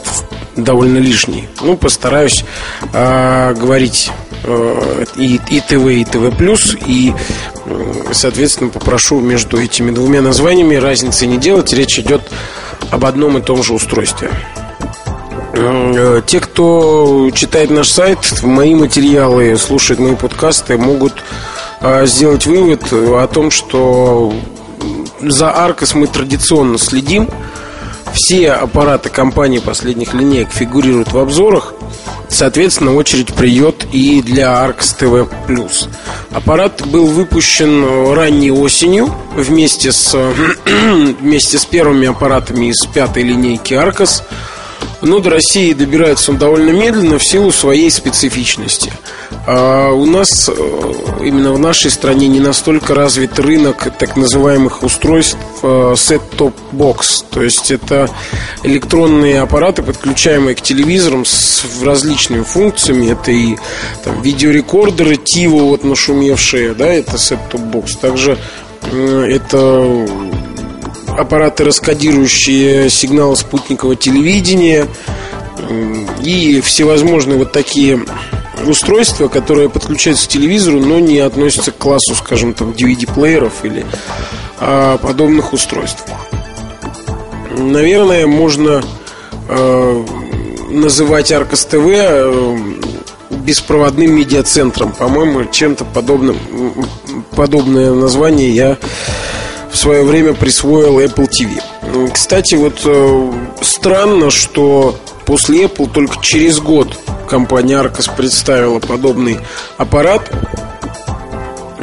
довольно лишний. Ну, постараюсь э, говорить э, и, и ТВ, и ТВ+, и, соответственно, попрошу между этими двумя названиями разницы не делать. Речь идет об одном и том же устройстве. Э, те, кто читает наш сайт, мои материалы, слушает мои подкасты, могут э, сделать вывод о том, что за Аркос мы традиционно следим. Все аппараты компании последних линеек фигурируют в обзорах. Соответственно, очередь придет и для Arcos TV+. Аппарат был выпущен ранней осенью вместе с, вместе с первыми аппаратами из пятой линейки Arcos. Но до России добирается он довольно медленно в силу своей специфичности. А у нас э, именно в нашей стране не настолько развит рынок так называемых устройств э, set-top box. То есть это электронные аппараты, подключаемые к телевизорам с различными функциями. Это и там, видеорекордеры, TiVo вот нашумевшие, да, это set-top box. Также это аппараты, раскодирующие сигналы спутникового телевидения и всевозможные вот такие устройства, которые подключаются к телевизору, но не относятся к классу, скажем, там, DVD-плееров или а, подобных устройств. Наверное, можно а, называть Аркос ТВ беспроводным медиацентром. По-моему, чем-то подобным подобное название я в свое время присвоил Apple TV. Кстати, вот э, странно, что после Apple только через год компания Arcos представила подобный аппарат,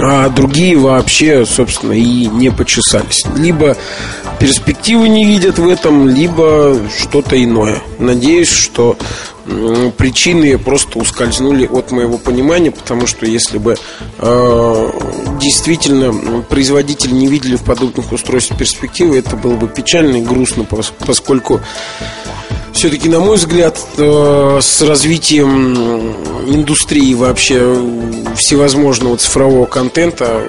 а другие вообще, собственно, и не почесались. Либо перспективы не видят в этом, либо что-то иное. Надеюсь, что причины просто ускользнули от моего понимания, потому что если бы э, действительно производители не видели в подобных устройствах перспективы, это было бы печально и грустно, поскольку все-таки, на мой взгляд, э, с развитием индустрии вообще всевозможного цифрового контента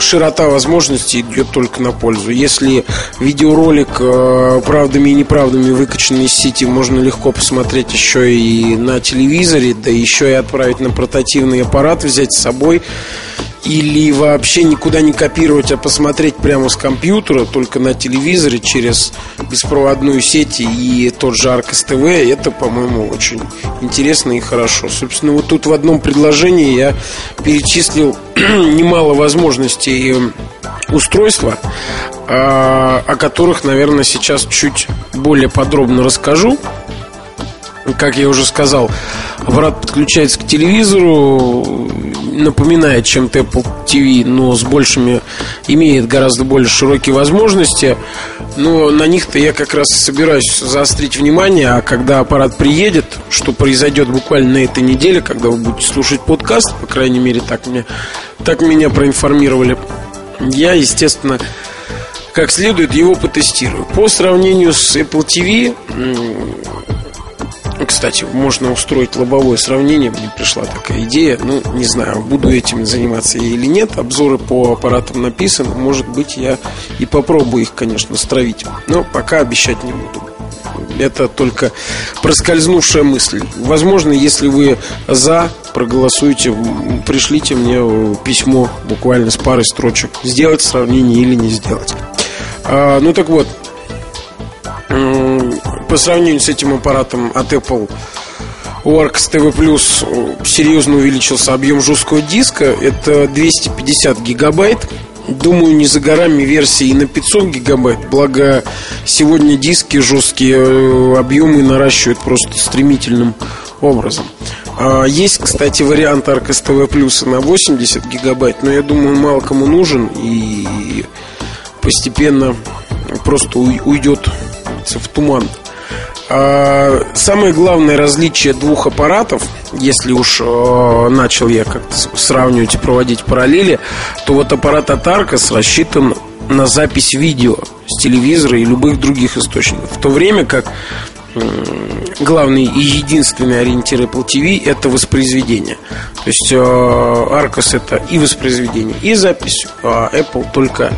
широта возможностей идет только на пользу. Если видеоролик э, правдами и неправдами выкачанный из сети можно легко посмотреть еще и на телевизоре, да еще и отправить на портативный аппарат, взять с собой или вообще никуда не копировать, а посмотреть прямо с компьютера, только на телевизоре через беспроводную сеть и тот же Аркос ТВ, это, по-моему, очень интересно и хорошо. Собственно, вот тут в одном предложении я перечислил немало возможностей устройства, а, о которых, наверное, сейчас чуть более подробно расскажу. Как я уже сказал, аппарат подключается к телевизору, напоминает чем-то Apple TV, но с большими, имеет гораздо более широкие возможности. Но на них-то я как раз собираюсь заострить внимание, а когда аппарат приедет, что произойдет буквально на этой неделе, когда вы будете слушать подкаст, по крайней мере, так, мне, так меня проинформировали, я, естественно, как следует его потестирую. По сравнению с Apple TV, кстати, можно устроить лобовое сравнение. Мне пришла такая идея. Ну, не знаю, буду этим заниматься или нет. Обзоры по аппаратам написаны. Может быть, я и попробую их, конечно, стравить. Но пока обещать не буду. Это только проскользнувшая мысль. Возможно, если вы за, проголосуйте, пришлите мне письмо буквально с парой строчек. Сделать сравнение или не сделать. А, ну так вот, по сравнению с этим аппаратом от Apple у Arcs TV Plus серьезно увеличился объем жесткого диска. Это 250 гигабайт. Думаю, не за горами версии на 500 гигабайт. Благо, сегодня диски жесткие э, объемы наращивают просто стремительным образом. А, есть, кстати, вариант Arcos TV Plus на 80 гигабайт, но я думаю, он мало кому нужен и постепенно просто уйдет в туман. А, самое главное различие двух аппаратов, если уж э, начал я как-то сравнивать и проводить параллели, то вот аппарат от Arcos рассчитан на запись видео с телевизора и любых других источников. В то время как главный и единственный ориентир Apple TV это воспроизведение. То есть э, Arcos это и воспроизведение, и запись, а Apple только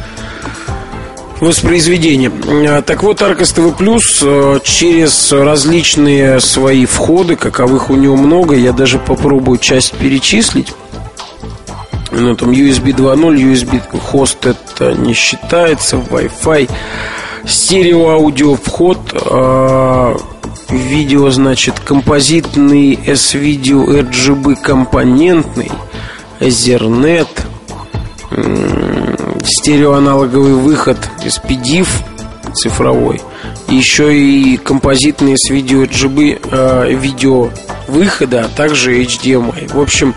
воспроизведения. А, так вот, Arcos TV Plus через различные свои входы, каковых у него много, я даже попробую часть перечислить. Ну, там USB 2.0, USB хост это не считается, Wi-Fi, стерео аудио вход, э, видео, значит, композитный S-видео RGB компонентный, Ethernet, э, стереоаналоговый выход из PDIF цифровой, еще и композитные с видео RGB э, видео выхода, а также HDMI. В общем,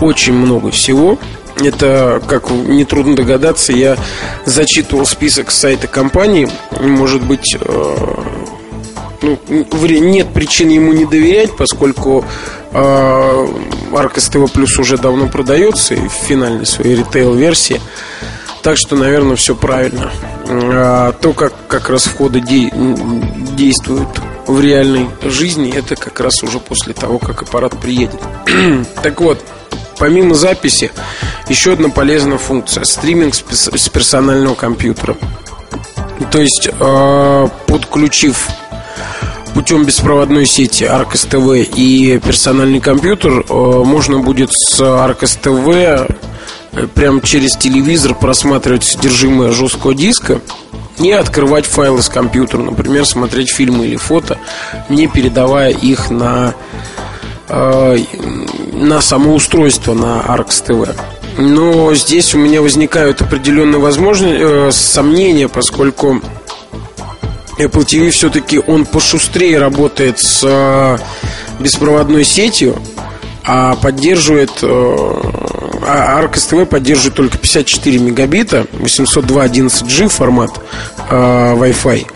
очень много всего. Это, как нетрудно догадаться, я зачитывал список сайта компании. Может быть, э, ну, нет причин ему не доверять, поскольку э, Arcos TV Plus уже давно продается и в финальной своей ритейл-версии. Так что, наверное, все правильно. А то, как, как расходы де- действуют в реальной жизни, это как раз уже после того, как аппарат приедет. так вот, помимо записи, еще одна полезная функция – стриминг с персонального компьютера. То есть, э, подключив путем беспроводной сети Arcos TV и персональный компьютер, э, можно будет с Arcos Э, прямо через телевизор просматривать содержимое жесткого диска и открывать файлы с компьютера, например, смотреть фильмы или фото, не передавая их на, э, на само устройство на ARX TV. Но здесь у меня возникают определенные возможности, э, сомнения, поскольку Apple TV все-таки он пошустрее работает с э, беспроводной сетью, а поддерживает э, а Arcos TV поддерживает только 54 мегабита 802.11g формат э, Wi-Fi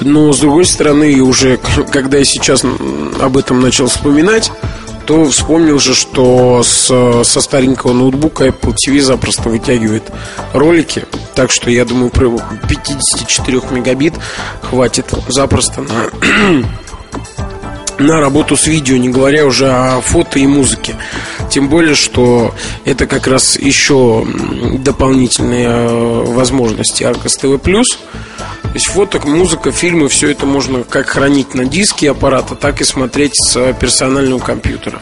но с другой стороны уже когда я сейчас об этом начал вспоминать то вспомнил же, что с, со старенького ноутбука Apple TV запросто вытягивает ролики. Так что я думаю, 54 мегабит хватит запросто на на работу с видео, не говоря уже о фото и музыке. Тем более, что это как раз еще дополнительные э, возможности Arcos TV+. То есть фото, музыка, фильмы, все это можно как хранить на диске аппарата, так и смотреть с персонального компьютера.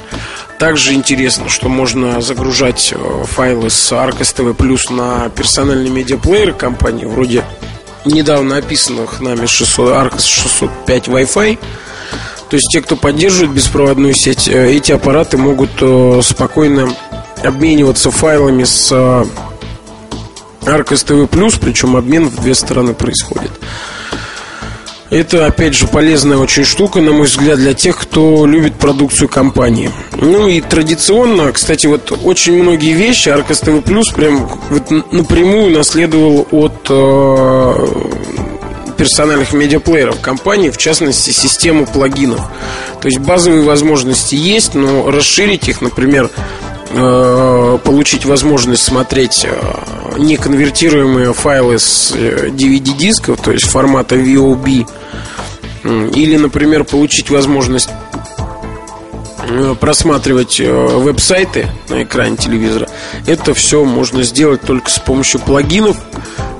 Также интересно, что можно загружать э, файлы с Arcos TV Plus на персональный медиаплеер компании, вроде недавно описанных нами 600, Arcos 605 Wi-Fi. То есть те, кто поддерживает беспроводную сеть, э, эти аппараты могут э, спокойно обмениваться файлами с э, Arcos TV причем обмен в две стороны происходит. Это, опять же, полезная очень штука, на мой взгляд, для тех, кто любит продукцию компании. Ну и традиционно, кстати, вот очень многие вещи Arcos TV Plus прям вот напрямую наследовал от персональных медиаплееров компании, в частности, систему плагинов. То есть базовые возможности есть, но расширить их, например, э, получить возможность смотреть э, неконвертируемые файлы с DVD-дисков, э, то есть формата VOB, или, например, получить возможность просматривать веб-сайты на экране телевизора, это все можно сделать только с помощью плагинов,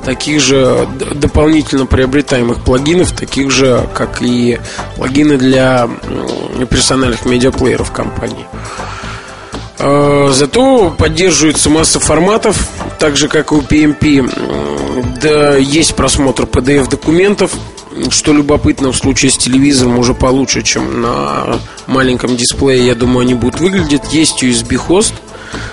таких же дополнительно приобретаемых плагинов, таких же, как и плагины для персональных медиаплееров компании. А, зато поддерживается масса форматов, так же как и у PMP. Да, есть просмотр PDF-документов, что любопытно в случае с телевизором уже получше, чем на маленьком дисплее, я думаю, они будут выглядеть. Есть USB-хост,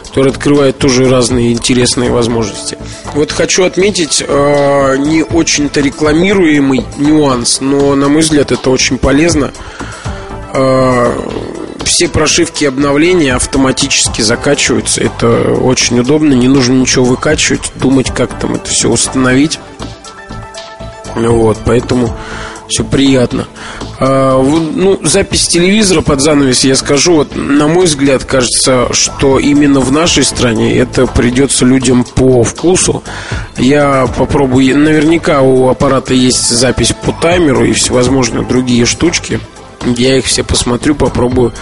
который открывает тоже разные интересные возможности. Вот хочу отметить э, не очень-то рекламируемый нюанс, но, на мой взгляд, это очень полезно. Э, все прошивки обновления автоматически закачиваются. Это очень удобно, не нужно ничего выкачивать, думать, как там это все установить. Вот, поэтому все приятно. А, ну, запись телевизора под занавес я скажу, вот, на мой взгляд, кажется, что именно в нашей стране это придется людям по вкусу. Я попробую, наверняка у аппарата есть запись по таймеру и всевозможные другие штучки. Я их все посмотрю, попробую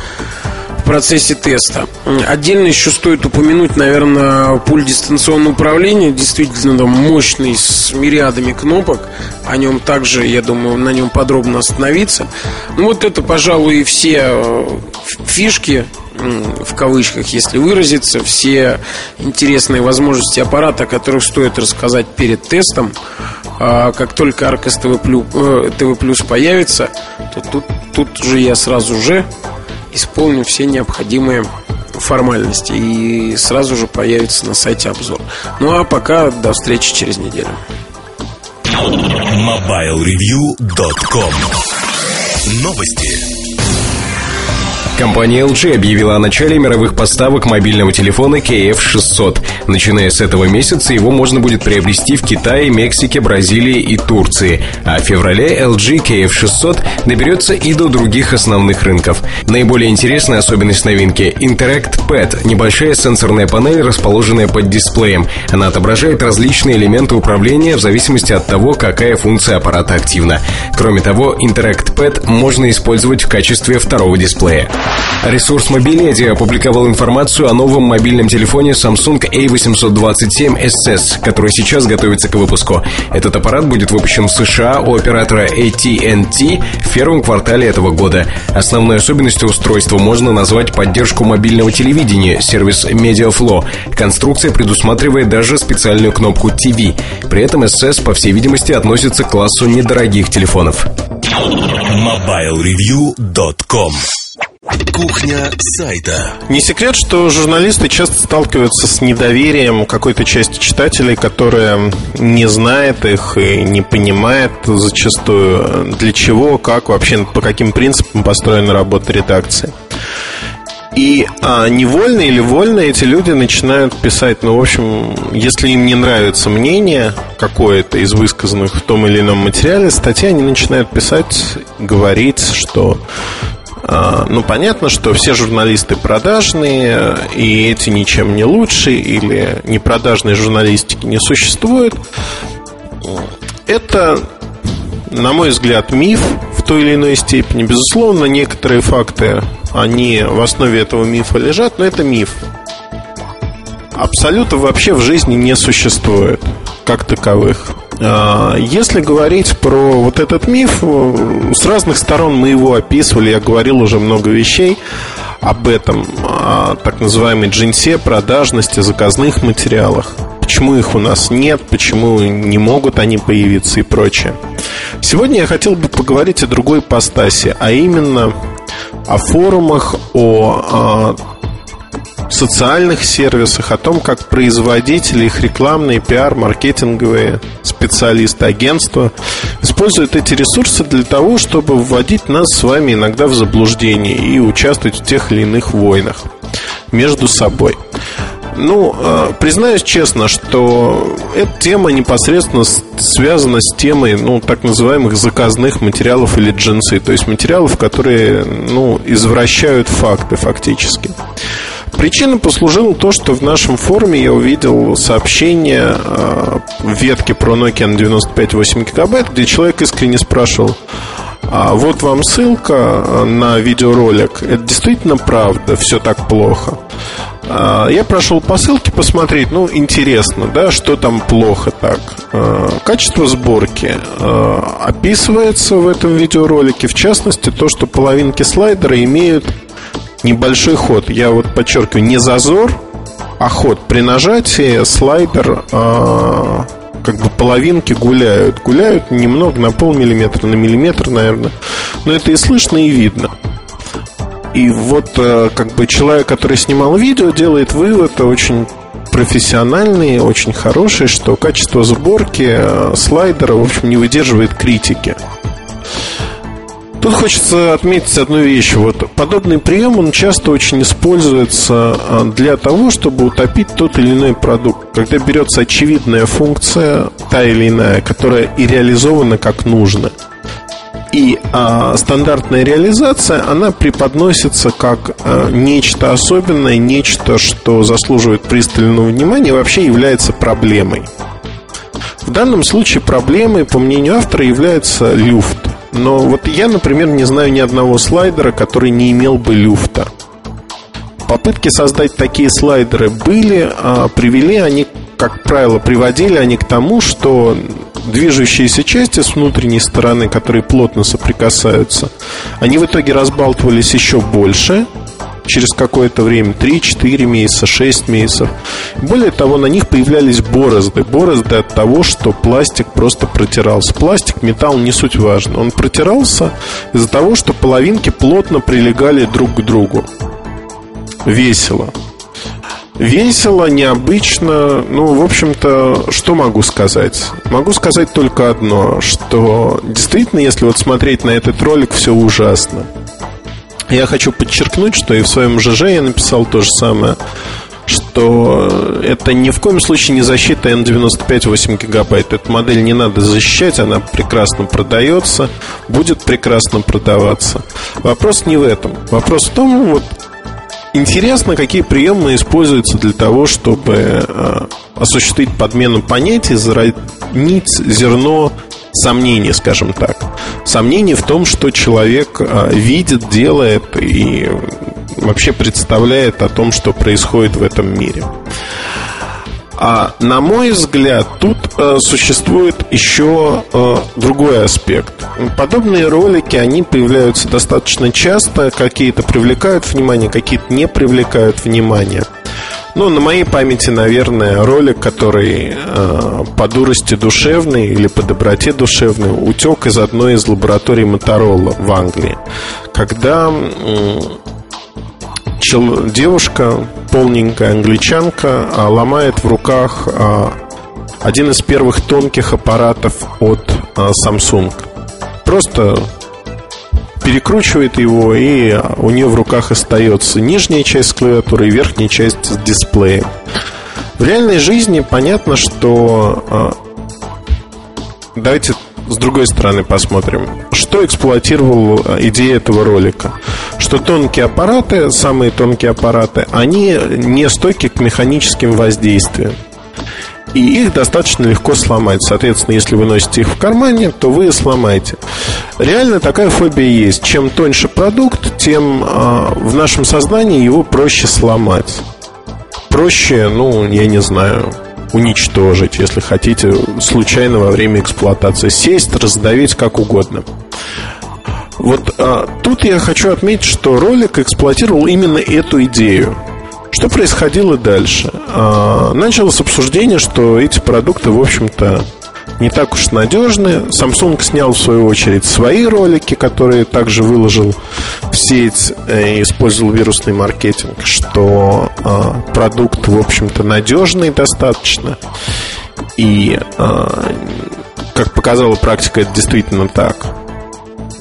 в процессе теста. Отдельно еще стоит упомянуть, наверное, пульт дистанционного управления. Действительно там мощный, с мириадами кнопок. О нем также, я думаю, на нем подробно остановиться. Ну вот это, пожалуй, все э, фишки в кавычках, если выразиться, все интересные возможности аппарата, о которых стоит рассказать перед тестом. А как только Arcos Plus, э, Plus появится, то тут, тут уже я сразу же исполню все необходимые формальности и сразу же появится на сайте обзор. Ну а пока до встречи через неделю. MobileReview.com Новости. Компания LG объявила о начале мировых поставок мобильного телефона KF600. Начиная с этого месяца его можно будет приобрести в Китае, Мексике, Бразилии и Турции. А в феврале LG KF600 доберется и до других основных рынков. Наиболее интересная особенность новинки – Interact Pad – небольшая сенсорная панель, расположенная под дисплеем. Она отображает различные элементы управления в зависимости от того, какая функция аппарата активна. Кроме того, Interact Pad можно использовать в качестве второго дисплея. Ресурс Мобиледи опубликовал информацию о новом мобильном телефоне Samsung A827 SS, который сейчас готовится к выпуску. Этот аппарат будет выпущен в США у оператора AT&T в первом квартале этого года. Основной особенностью устройства можно назвать поддержку мобильного телевидения, сервис MediaFlow. Конструкция предусматривает даже специальную кнопку TV. При этом SS, по всей видимости, относится к классу недорогих телефонов. MobileReview.com Кухня сайта. Не секрет, что журналисты часто сталкиваются с недоверием какой-то части читателей, которая не знает их и не понимает зачастую для чего, как вообще, по каким принципам построена работа редакции. И а, невольно или вольно эти люди начинают писать, ну, в общем, если им не нравится мнение какое-то из высказанных в том или ином материале, статьи они начинают писать, говорить, что ну, понятно, что все журналисты продажные, и эти ничем не лучше, или непродажной журналистики не существует. Это, на мой взгляд, миф в той или иной степени. Безусловно, некоторые факты, они в основе этого мифа лежат, но это миф. Абсолютно вообще в жизни не существует как таковых. А, если говорить про вот этот миф, с разных сторон мы его описывали, я говорил уже много вещей об этом, о так называемой джинсе, продажности, заказных материалах. Почему их у нас нет, почему не могут они появиться и прочее. Сегодня я хотел бы поговорить о другой постасе, а именно о форумах, о а, социальных сервисах, о том, как производители, их рекламные, пиар, маркетинговые специалисты, агентства используют эти ресурсы для того, чтобы вводить нас с вами иногда в заблуждение и участвовать в тех или иных войнах между собой. Ну, э, признаюсь честно, что эта тема непосредственно связана с темой, ну, так называемых заказных материалов или джинсы, то есть материалов, которые, ну, извращают факты фактически. Причиной послужило то, что в нашем форуме я увидел сообщение э, в ветке про Nokia на 95,8 гигабайт, где человек искренне спрашивал, а вот вам ссылка э, на видеоролик. Это действительно правда, все так плохо. А, я прошел по ссылке посмотреть, ну, интересно, да, что там плохо так. Э, качество сборки описывается в этом видеоролике, в частности, то, что половинки слайдера имеют небольшой ход. Я вот подчеркиваю, не зазор, а ход. При нажатии слайдер э, как бы половинки гуляют. Гуляют немного на полмиллиметра, на миллиметр, наверное. Но это и слышно, и видно. И вот э, как бы человек, который снимал видео, делает вывод очень профессиональный, очень хороший, что качество сборки э, слайдера, в общем, не выдерживает критики. Тут хочется отметить одну вещь. Вот подобный прием, он часто очень используется а, для того, чтобы утопить тот или иной продукт. Когда берется очевидная функция, та или иная, которая и реализована как нужно. И а, стандартная реализация, она преподносится как а, нечто особенное, нечто, что заслуживает пристального внимания, вообще является проблемой. В данном случае проблемой, по мнению автора, является люфт. Но вот я, например, не знаю ни одного слайдера, который не имел бы люфта. попытки создать такие слайдеры были, а, привели они, как правило, приводили они к тому, что движущиеся части с внутренней стороны, которые плотно соприкасаются, они в итоге разбалтывались еще больше, через какое-то время, 3-4 месяца, 6 месяцев. Более того, на них появлялись борозды. Борозды от того, что пластик просто протирался. Пластик, металл не суть важно. Он протирался из-за того, что половинки плотно прилегали друг к другу. Весело. Весело, необычно. Ну, в общем-то, что могу сказать? Могу сказать только одно, что действительно, если вот смотреть на этот ролик, все ужасно. Я хочу подчеркнуть, что и в своем ЖЖ я написал то же самое, что это ни в коем случае не защита N95 8 гигабайт. Эту модель не надо защищать, она прекрасно продается, будет прекрасно продаваться. Вопрос не в этом. Вопрос в том, вот Интересно, какие приемы используются для того, чтобы э, осуществить подмену понятий, заронить зерно сомнений, скажем так. Сомнений в том, что человек а, видит, делает и вообще представляет о том, что происходит в этом мире. А на мой взгляд, тут э, существует еще э, другой аспект. Подобные ролики, они появляются достаточно часто, какие-то привлекают внимание, какие-то не привлекают внимание. Ну, на моей памяти, наверное, ролик, который э, по дурости душевной или по доброте душевной утек из одной из лабораторий Моторола в Англии. Когда э, чел, девушка, полненькая англичанка, э, ломает в руках э, один из первых тонких аппаратов от э, Samsung. Просто перекручивает его, и у нее в руках остается нижняя часть клавиатуры и верхняя часть с дисплеем. В реальной жизни понятно, что... А, давайте с другой стороны посмотрим. Что эксплуатировал а, идея этого ролика? Что тонкие аппараты, самые тонкие аппараты, они не стойки к механическим воздействиям и их достаточно легко сломать. Соответственно, если вы носите их в кармане, то вы сломаете. Реально такая фобия есть. Чем тоньше продукт, тем э, в нашем сознании его проще сломать. Проще, ну, я не знаю, уничтожить, если хотите, случайно во время эксплуатации. Сесть, раздавить как угодно. Вот а, тут я хочу отметить, что ролик эксплуатировал именно эту идею. Что происходило дальше? А, началось обсуждение, что эти продукты, в общем-то, не так уж надежны. Samsung снял, в свою очередь, свои ролики, которые также выложил в сеть э, и использовал вирусный маркетинг, что а, продукт, в общем-то, надежный достаточно. И, а, как показала практика, это действительно так.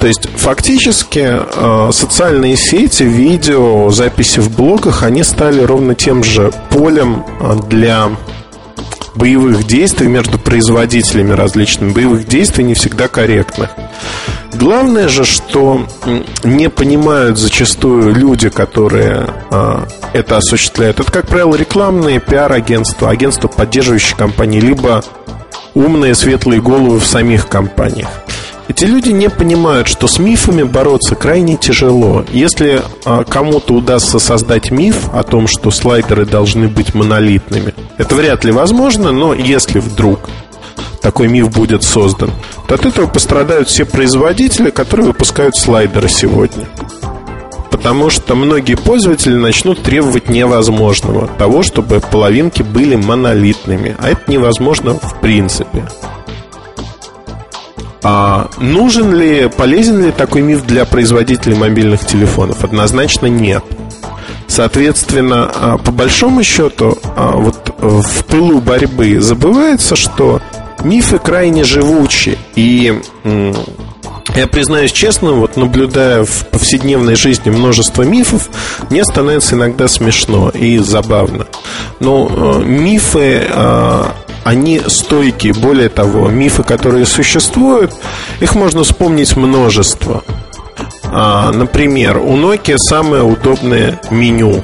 То есть фактически э, социальные сети, видео, записи в блогах, они стали ровно тем же полем э, для боевых действий между производителями различными, боевых действий не всегда корректных. Главное же, что не понимают зачастую люди, которые э, это осуществляют. Это, как правило, рекламные пиар-агентства, агентства, поддерживающие компании, либо умные светлые головы в самих компаниях. Эти люди не понимают, что с мифами бороться крайне тяжело. Если а, кому-то удастся создать миф о том, что слайдеры должны быть монолитными, это вряд ли возможно, но если вдруг такой миф будет создан, то от этого пострадают все производители, которые выпускают слайдеры сегодня. Потому что многие пользователи начнут требовать невозможного, того, чтобы половинки были монолитными. А это невозможно в принципе. А нужен ли, полезен ли такой миф для производителей мобильных телефонов? Однозначно нет. Соответственно, а, по большому счету, а, вот в пылу борьбы забывается, что мифы крайне живучи. И я признаюсь честно, вот наблюдая в повседневной жизни множество мифов, мне становится иногда смешно и забавно. Но э, мифы они стойкие. Более того, мифы, которые существуют, их можно вспомнить множество. А, например, у Nokia самое удобное меню.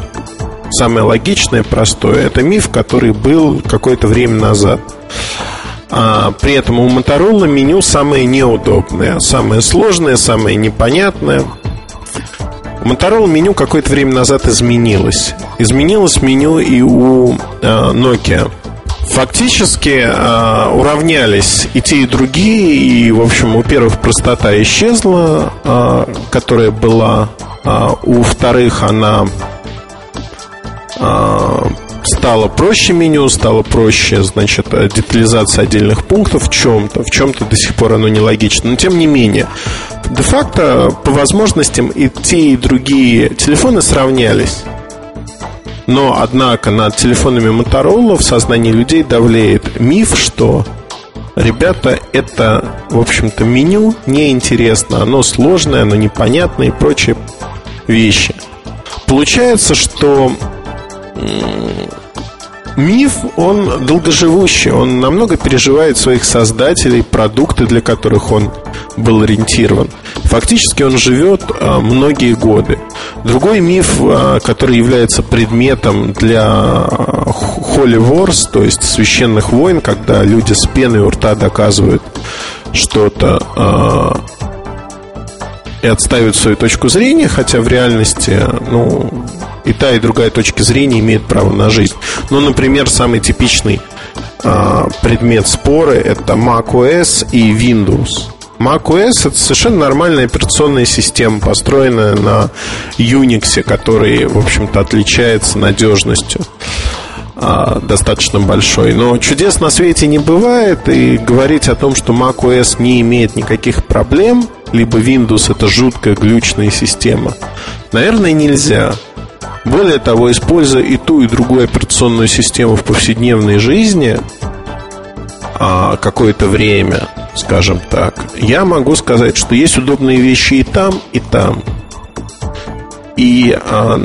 Самое логичное, простое. Это миф, который был какое-то время назад. А, при этом у Motorola меню самое неудобное, самое сложное, самое непонятное. Motorola меню какое-то время назад изменилось. Изменилось меню и у э, Nokia. Фактически э, уравнялись и те, и другие, и, в общем, у первых простота исчезла, э, которая была, э, у вторых она э, стало проще меню, стало проще, значит, детализация отдельных пунктов в чем-то, в чем-то до сих пор оно нелогично, но тем не менее, де-факто по возможностям и те, и другие телефоны сравнялись. Но, однако, над телефонами Motorola в сознании людей давлеет миф, что Ребята, это, в общем-то, меню неинтересно, оно сложное, оно непонятное и прочие вещи. Получается, что миф, он долгоживущий, он намного переживает своих создателей, продукты, для которых он был ориентирован. Фактически он живет а, многие годы. Другой миф, а, который является предметом для а, Holy Wars, то есть священных войн, когда люди с пеной у рта доказывают что-то и отстаивают свою точку зрения, хотя в реальности, ну, и та, и другая точка зрения имеют право на жизнь. Ну, например, самый типичный а, предмет спора это macOS и Windows. macOS это совершенно нормальная операционная система, построенная на Unix, который, в общем-то, отличается надежностью а, достаточно большой. Но чудес на свете не бывает, и говорить о том, что macOS не имеет никаких проблем, либо Windows это жуткая глючная система, наверное, нельзя. Более того, используя и ту, и другую операционную систему в повседневной жизни а, какое-то время, скажем так, я могу сказать, что есть удобные вещи и там, и там. И а,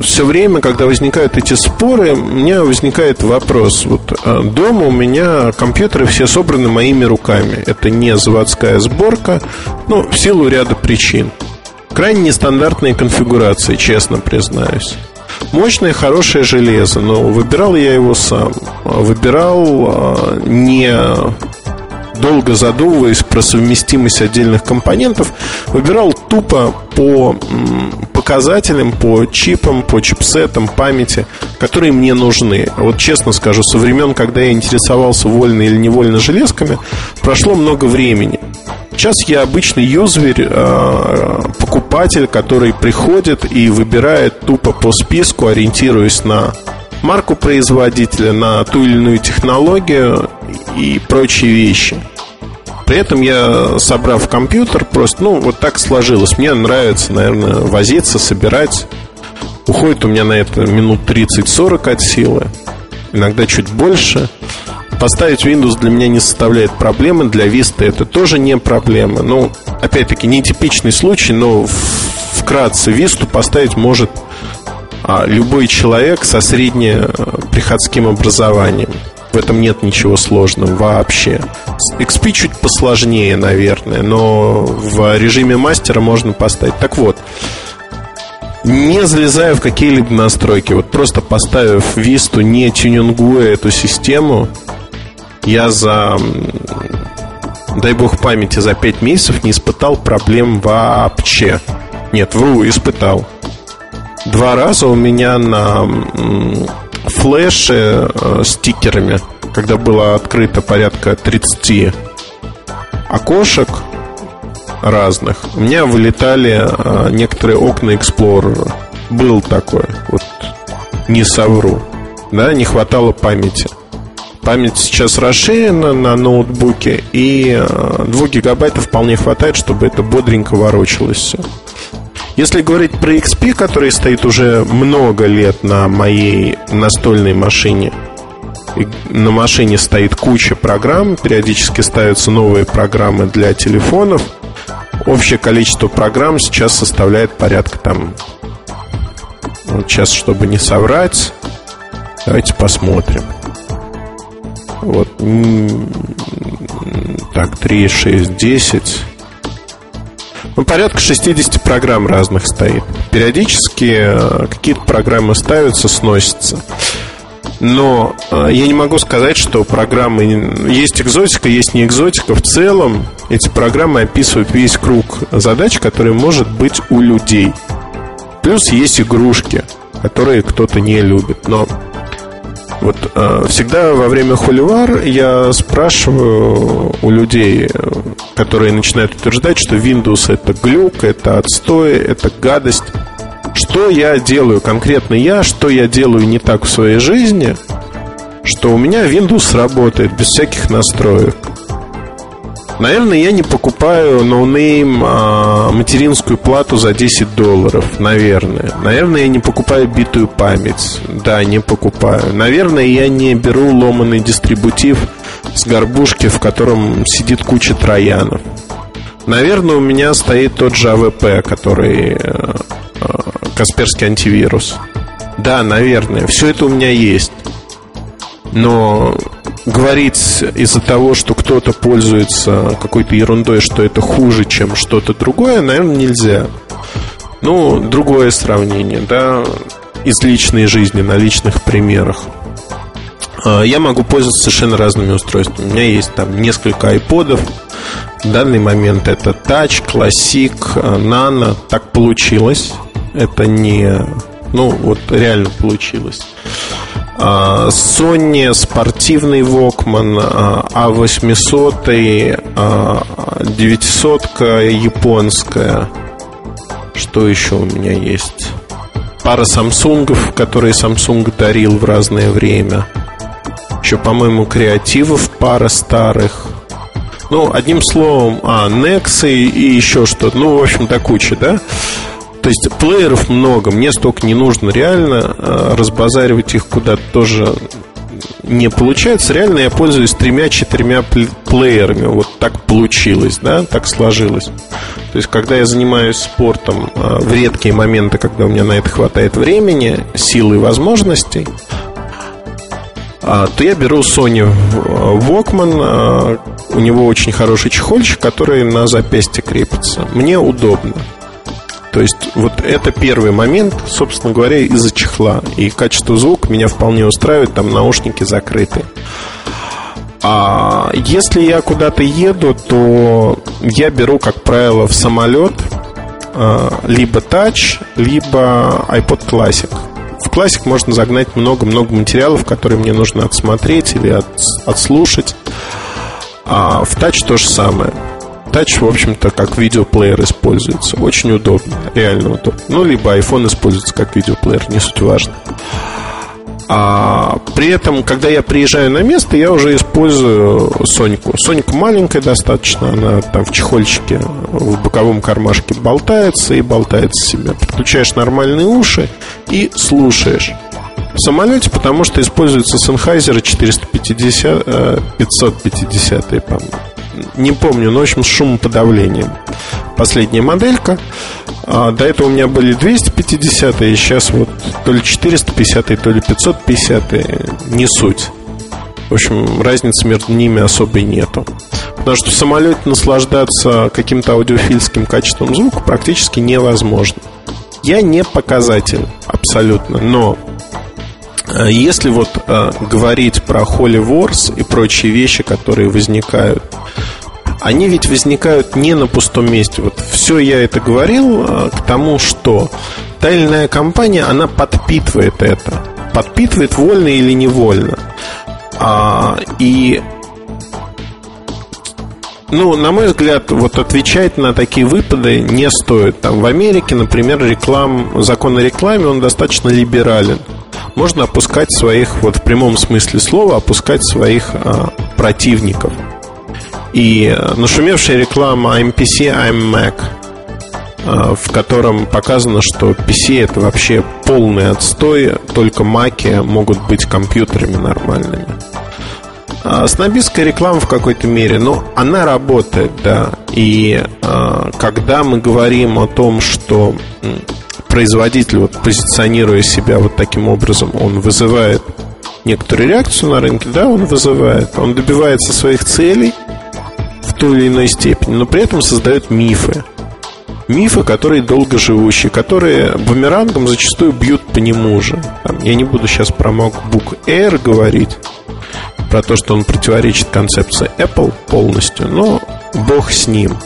все время, когда возникают эти споры, у меня возникает вопрос. Вот а, дома у меня компьютеры все собраны моими руками. Это не заводская сборка, ну, в силу ряда причин. Крайне нестандартные конфигурации, честно признаюсь. Мощное, хорошее железо, но выбирал я его сам. Выбирал а, не долго задумываясь про совместимость отдельных компонентов, выбирал тупо по показателям, по чипам, по чипсетам, памяти, которые мне нужны. Вот честно скажу, со времен, когда я интересовался вольно или невольно железками, прошло много времени. Сейчас я обычный юзер, а, покупатель, который приходит и выбирает тупо по списку, ориентируясь на марку производителя, на ту или иную технологию и прочие вещи. При этом я, собрав компьютер, просто, ну, вот так сложилось. Мне нравится, наверное, возиться, собирать. Уходит у меня на это минут 30-40 от силы. Иногда чуть больше. Поставить Windows для меня не составляет проблемы. Для Vista это тоже не проблема. Ну, опять-таки, нетипичный случай, но вкратце Vista поставить может любой человек со среднеприходским образованием. В этом нет ничего сложного вообще. XP чуть посложнее, наверное, но в режиме мастера можно поставить. Так вот, не залезая в какие-либо настройки, вот просто поставив Висту, не тюнингуя эту систему, я за, дай бог памяти, за 5 месяцев не испытал проблем вообще. Нет, вру, испытал. Два раза у меня на флеше э, стикерами, когда было открыто порядка 30 окошек разных, у меня вылетали э, некоторые окна Explorer. Был такой, вот не совру. Да, не хватало памяти. Память сейчас расширена на ноутбуке, и 2 э, гигабайта вполне хватает, чтобы это бодренько ворочалось все. Если говорить про XP, который стоит уже много лет на моей настольной машине, на машине стоит куча программ, периодически ставятся новые программы для телефонов. Общее количество программ сейчас составляет порядка там... Вот сейчас, чтобы не соврать, давайте посмотрим. Вот. Так, 3, 6, 10. Ну, порядка 60 программ разных стоит. Периодически э, какие-то программы ставятся, сносятся. Но э, я не могу сказать, что программы... Есть экзотика, есть не экзотика. В целом эти программы описывают весь круг задач, который может быть у людей. Плюс есть игрушки, которые кто-то не любит. Но вот э, всегда во время холивар я спрашиваю у людей, которые начинают утверждать, что Windows это глюк, это отстой, это гадость. Что я делаю, конкретно я, что я делаю не так в своей жизни, что у меня Windows работает без всяких настроек. Наверное, я не покупаю no-name а, материнскую плату за 10 долларов. Наверное. Наверное, я не покупаю битую память. Да, не покупаю. Наверное, я не беру ломанный дистрибутив с Горбушки, в котором сидит куча троянов. Наверное, у меня стоит тот же AVP, который э, э, Касперский антивирус. Да, наверное, все это у меня есть. Но говорить из-за того, что кто-то пользуется какой-то ерундой, что это хуже, чем что-то другое, наверное, нельзя. Ну, другое сравнение, да, из личной жизни, на личных примерах. А, я могу пользоваться совершенно разными устройствами. У меня есть там несколько айподов. В данный момент это Touch, Classic, Nano. Так получилось. Это не... Ну, вот реально получилось. А, Sony спортивный Walkman A800, 900 японская. Что еще у меня есть? Пара Самсунгов, которые Samsung дарил в разное время. Еще, по-моему, креативов пара старых. Ну, одним словом, а, Nexy и еще что-то. Ну, в общем-то, куча, да? То есть плееров много, мне столько не нужно. Реально э, разбазаривать их куда-то тоже не получается. Реально я пользуюсь тремя-четырьмя плеерами. Вот так получилось, да, так сложилось. То есть, когда я занимаюсь спортом э, в редкие моменты, когда у меня на это хватает времени, силы и возможностей, а, то я беру Sony Walkman. Э, у него очень хороший чехольчик, который на запястье крепится. Мне удобно. То есть вот это первый момент, собственно говоря, из-за чехла. И качество звука меня вполне устраивает, там наушники закрыты. А если я куда-то еду, то я беру, как правило, в самолет а, либо Touch, либо iPod Classic. В Classic можно загнать много-много материалов, которые мне нужно отсмотреть или от, отслушать. А в Touch то же самое. Touch, в общем-то, как видеоплеер используется. Очень удобно, реально удобно. Ну, либо iPhone используется как видеоплеер, не суть важно. А при этом, когда я приезжаю на место, я уже использую Соньку. Сонька маленькая достаточно, она там в чехольчике в боковом кармашке болтается и болтается себе. Подключаешь нормальные уши и слушаешь. В самолете, потому что используется Sennheiser 450, 550, по-моему не помню, но в общем с шумоподавлением. Последняя моделька. А, до этого у меня были 250 и сейчас вот то ли 450 то ли 550 не суть. В общем, разницы между ними особой нету. Потому что в самолете наслаждаться каким-то аудиофильским качеством звука практически невозможно. Я не показатель абсолютно, но если вот э, говорить про Holy Wars и прочие вещи, которые возникают они ведь возникают не на пустом месте. Вот все я это говорил а, к тому, что та или иная компания, она подпитывает это. Подпитывает вольно или невольно. А, и ну, на мой взгляд, вот отвечать на такие выпады не стоит. Там в Америке, например, реклам, закон о рекламе, он достаточно либерален. Можно опускать своих, вот в прямом смысле слова, опускать своих а, противников. И нашумевшая реклама I'm PC, I'm Mac в котором показано, что PC это вообще полный отстой, только маки могут быть компьютерами нормальными. А снобистская реклама в какой-то мере, но она работает, да. И а, когда мы говорим о том, что производитель, вот, позиционируя себя вот таким образом, он вызывает некоторую реакцию на рынке, да, он вызывает, он добивается своих целей – той или иной степени, но при этом создает мифы. Мифы, которые долгоживущие, которые бумерангом зачастую бьют по нему же. Там, я не буду сейчас про MacBook Air говорить, про то, что он противоречит концепции Apple полностью, но бог с ним.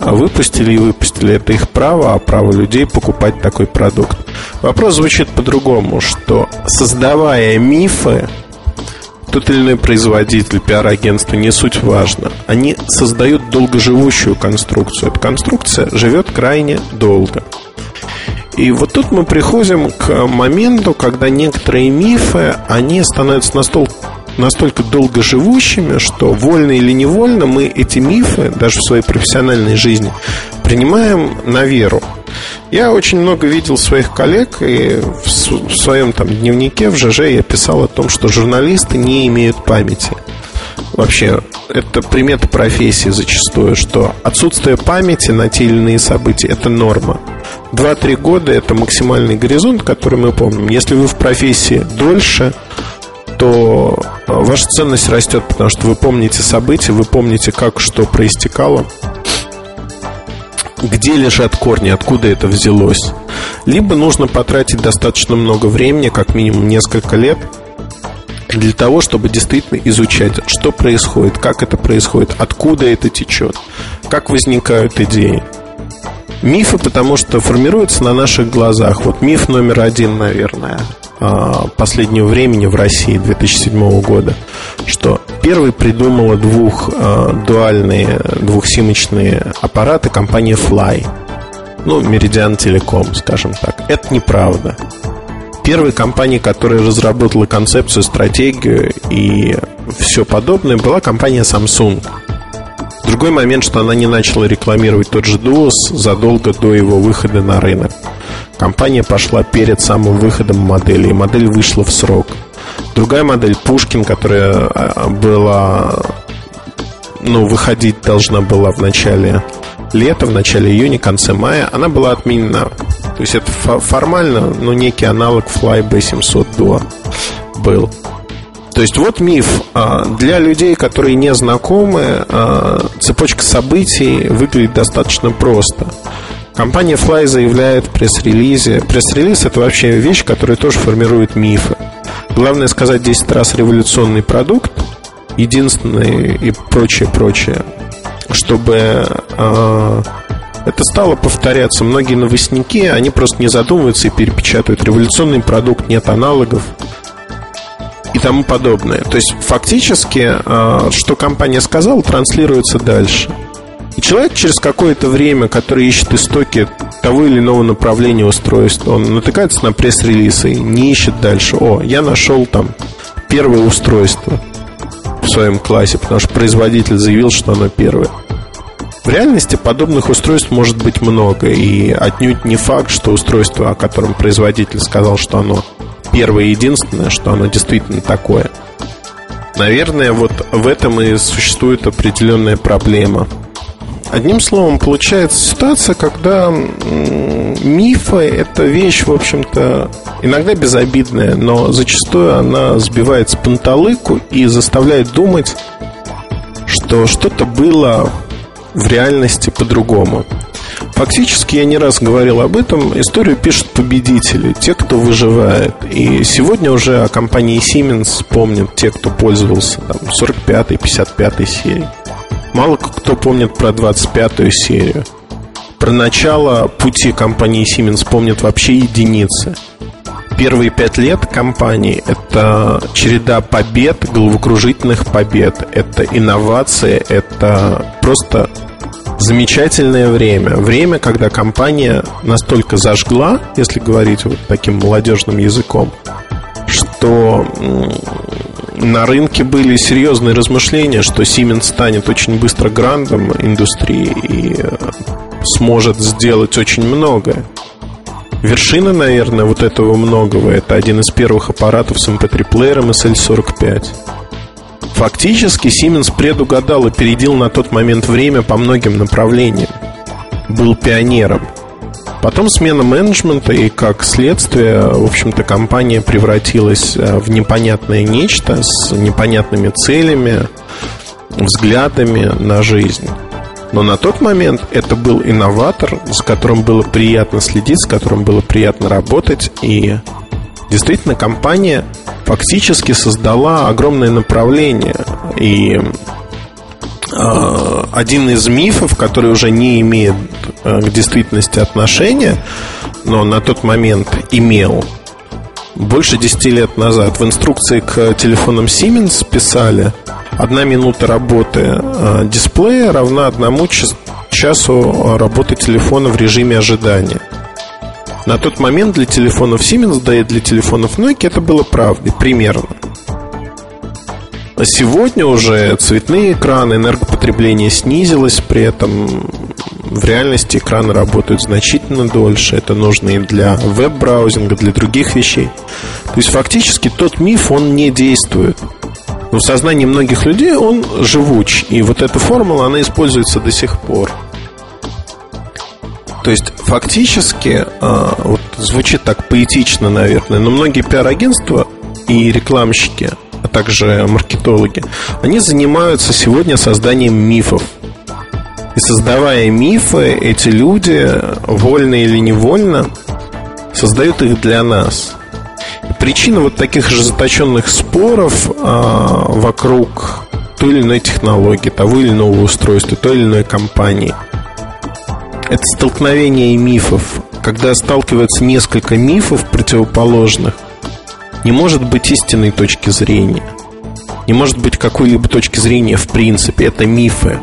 Выпустили и выпустили. Это их право, а право людей покупать такой продукт. Вопрос звучит по-другому, что создавая мифы, тот или иной производитель, пиар-агентство, не суть важно. Они создают долгоживущую конструкцию. Эта конструкция живет крайне долго. И вот тут мы приходим к моменту, когда некоторые мифы, они становятся настолько, настолько долгоживущими, что вольно или невольно мы эти мифы, даже в своей профессиональной жизни, принимаем на веру. Я очень много видел своих коллег, и в своем там дневнике в ЖЖ я писал о том, что журналисты не имеют памяти. Вообще, это примета профессии зачастую, что отсутствие памяти на те или иные события – это норма. Два-три года – это максимальный горизонт, который мы помним. Если вы в профессии дольше, то ваша ценность растет, потому что вы помните события, вы помните, как что проистекало – где лежат корни, откуда это взялось. Либо нужно потратить достаточно много времени, как минимум несколько лет, для того, чтобы действительно изучать, что происходит, как это происходит, откуда это течет, как возникают идеи. Мифы, потому что формируются на наших глазах. Вот миф номер один, наверное, последнего времени в России 2007 года, что первый придумала двух а, дуальные, двухсимочные аппараты компания Fly. Ну, Meridian Telecom, скажем так. Это неправда. Первой компанией, которая разработала концепцию, стратегию и все подобное, была компания Samsung. Другой момент, что она не начала рекламировать тот же Duos задолго до его выхода на рынок. Компания пошла перед самым выходом модели, и модель вышла в срок. Другая модель Пушкин, которая а, была, ну, выходить должна была в начале лета, в начале июня, конце мая, она была отменена. То есть это формально, ну, некий аналог Fly B700 Duo был. То есть вот миф. А, для людей, которые не знакомы, а, цепочка событий выглядит достаточно просто. Компания Fly заявляет в пресс-релизе. Пресс-релиз это вообще вещь, которая тоже формирует мифы. Главное сказать 10 раз революционный продукт, единственный и прочее, прочее, чтобы э, это стало повторяться. Многие новостники, они просто не задумываются и перепечатывают. Революционный продукт, нет аналогов и тому подобное. То есть фактически, э, что компания сказала, транслируется дальше – и человек через какое-то время, который ищет истоки того или иного направления устройства, он натыкается на пресс-релиз и не ищет дальше. О, я нашел там первое устройство в своем классе, потому что производитель заявил, что оно первое. В реальности подобных устройств может быть много, и отнюдь не факт, что устройство, о котором производитель сказал, что оно первое и единственное, что оно действительно такое. Наверное, вот в этом и существует определенная проблема – Одним словом, получается ситуация, когда мифы – это вещь, в общем-то, иногда безобидная, но зачастую она сбивает с панталыку и заставляет думать, что что-то было в реальности по-другому. Фактически, я не раз говорил об этом, историю пишут победители, те, кто выживает. И сегодня уже о компании Siemens помнят те, кто пользовался там, 45-й, 55-й серией. Мало кто помнит про 25-ю серию. Про начало пути компании Siemens помнят вообще единицы. Первые пять лет компании – это череда побед, головокружительных побед. Это инновации, это просто замечательное время. Время, когда компания настолько зажгла, если говорить вот таким молодежным языком, что на рынке были серьезные размышления, что Siemens станет очень быстро грандом индустрии и э, сможет сделать очень многое. Вершина, наверное, вот этого многого это один из первых аппаратов с MP3-плеером SL45. Фактически Siemens предугадал и опередил на тот момент время по многим направлениям. Был пионером – Потом смена менеджмента, и как следствие, в общем-то, компания превратилась э, в непонятное нечто с непонятными целями, взглядами на жизнь. Но на тот момент это был инноватор, с которым было приятно следить, с которым было приятно работать. И действительно компания фактически создала огромное направление. И один из мифов, который уже не имеет э, к действительности отношения, но на тот момент имел. Больше 10 лет назад в инструкции к телефонам Siemens писали, одна минута работы дисплея равна одному часу работы телефона в режиме ожидания. На тот момент для телефонов Siemens, да и для телефонов Nokia это было правдой, примерно. А сегодня уже цветные экраны, энергопотребление снизилось, при этом в реальности экраны работают значительно дольше. Это нужно и для веб-браузинга, для других вещей. То есть фактически тот миф, он не действует. Но в сознании многих людей он живуч. И вот эта формула, она используется до сих пор. То есть фактически, а, вот звучит так поэтично, наверное, но многие пиар-агентства и рекламщики, а также маркетологи, они занимаются сегодня созданием мифов. И создавая мифы, эти люди, вольно или невольно, создают их для нас. причина вот таких же заточенных споров а, вокруг той или иной технологии, того или иного устройства, той или иной компании – это столкновение мифов. Когда сталкиваются несколько мифов противоположных, не может быть истинной точки зрения. Не может быть какой-либо точки зрения в принципе. Это мифы.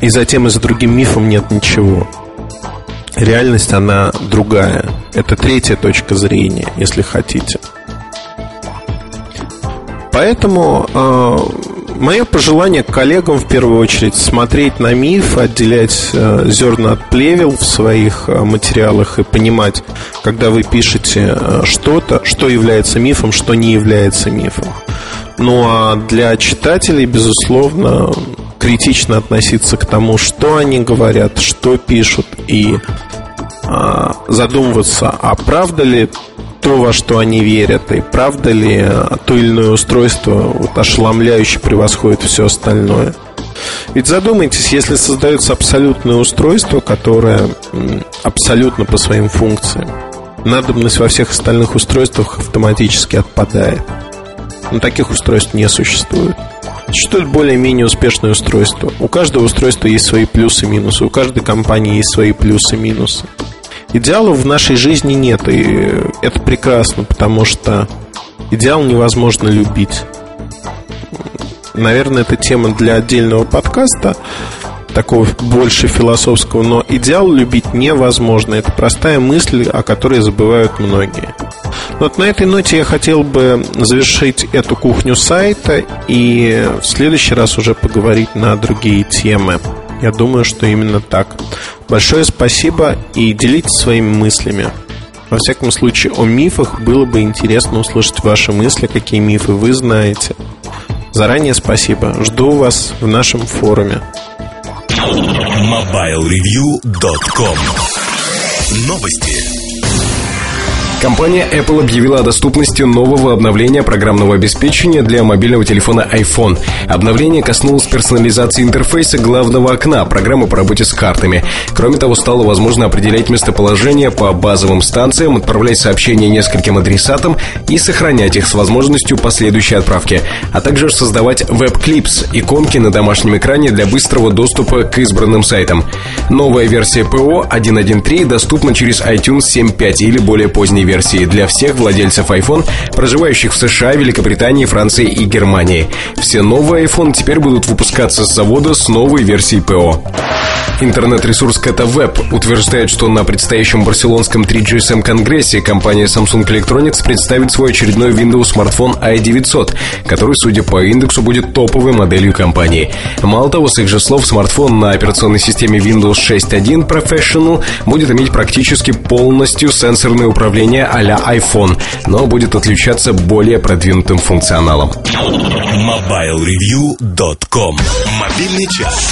И затем и за другим мифом нет ничего. Реальность, она другая. Это третья точка зрения, если хотите. Поэтому э, Мое пожелание коллегам в первую очередь смотреть на миф, отделять э, зерна от плевел в своих э, материалах и понимать, когда вы пишете э, что-то, что является мифом, что не является мифом. Ну а для читателей, безусловно, критично относиться к тому, что они говорят, что пишут, и задумываться, а правда ли то, во что они верят, и правда ли то или иное устройство вот, ошеломляюще превосходит все остальное. Ведь задумайтесь, если создается абсолютное устройство, которое абсолютно по своим функциям, надобность во всех остальных устройствах автоматически отпадает. Но таких устройств не существует. Существует более-менее успешное устройство. У каждого устройства есть свои плюсы и минусы. У каждой компании есть свои плюсы и минусы. Идеалов в нашей жизни нет, и это прекрасно, потому что идеал невозможно любить. Наверное, это тема для отдельного подкаста, такого больше философского, но идеал любить невозможно. Это простая мысль, о которой забывают многие. Вот на этой ноте я хотел бы завершить эту кухню сайта и в следующий раз уже поговорить на другие темы. Я думаю, что именно так. Большое спасибо и делитесь своими мыслями. Во всяком случае, о мифах было бы интересно услышать ваши мысли, какие мифы вы знаете. Заранее спасибо. Жду вас в нашем форуме. MobileReview.com Новости. Компания Apple объявила о доступности нового обновления программного обеспечения для мобильного телефона iPhone. Обновление коснулось персонализации интерфейса главного окна программы по работе с картами. Кроме того, стало возможно определять местоположение по базовым станциям, отправлять сообщения нескольким адресатам и сохранять их с возможностью последующей отправки, а также создавать веб-клипс, иконки на домашнем экране для быстрого доступа к избранным сайтам. Новая версия PO 1.1.3 доступна через iTunes 7.5 или более поздней версии для всех владельцев iPhone, проживающих в США, Великобритании, Франции и Германии. Все новые iPhone теперь будут выпускаться с завода с новой версией ПО. Интернет-ресурс KetaWeb утверждает, что на предстоящем барселонском 3GSM конгрессе компания Samsung Electronics представит свой очередной Windows смартфон i900, который, судя по индексу, будет топовой моделью компании. Мало того, с их же слов, смартфон на операционной системе Windows 6.1 Professional будет иметь практически полностью сенсорное управление а-ля iPhone, но будет отличаться более продвинутым функционалом. MobileReview.com. Мобильный час.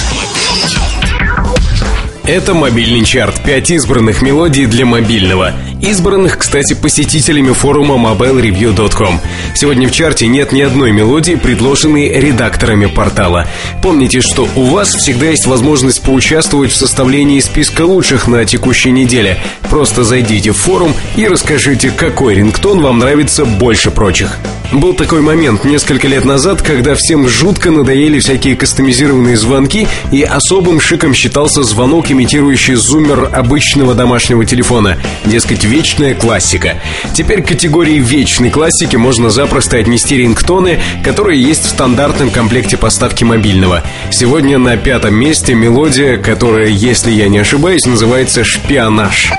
Это мобильный чарт. Пять избранных мелодий для мобильного. Избранных, кстати, посетителями форума mobilereview.com. Сегодня в чарте нет ни одной мелодии, предложенной редакторами портала. Помните, что у вас всегда есть возможность поучаствовать в составлении списка лучших на текущей неделе. Просто зайдите в форум и расскажите, какой рингтон вам нравится больше прочих. Был такой момент несколько лет назад, когда всем жутко надоели всякие кастомизированные звонки, и особым шиком считался звонок, имитирующий зуммер обычного домашнего телефона. Дескать, вечная классика. Теперь к категории вечной классики можно запросто отнести рингтоны, которые есть в стандартном комплекте поставки мобильного. Сегодня на пятом месте мелодия, которая, если я не ошибаюсь, называется «Шпионаж».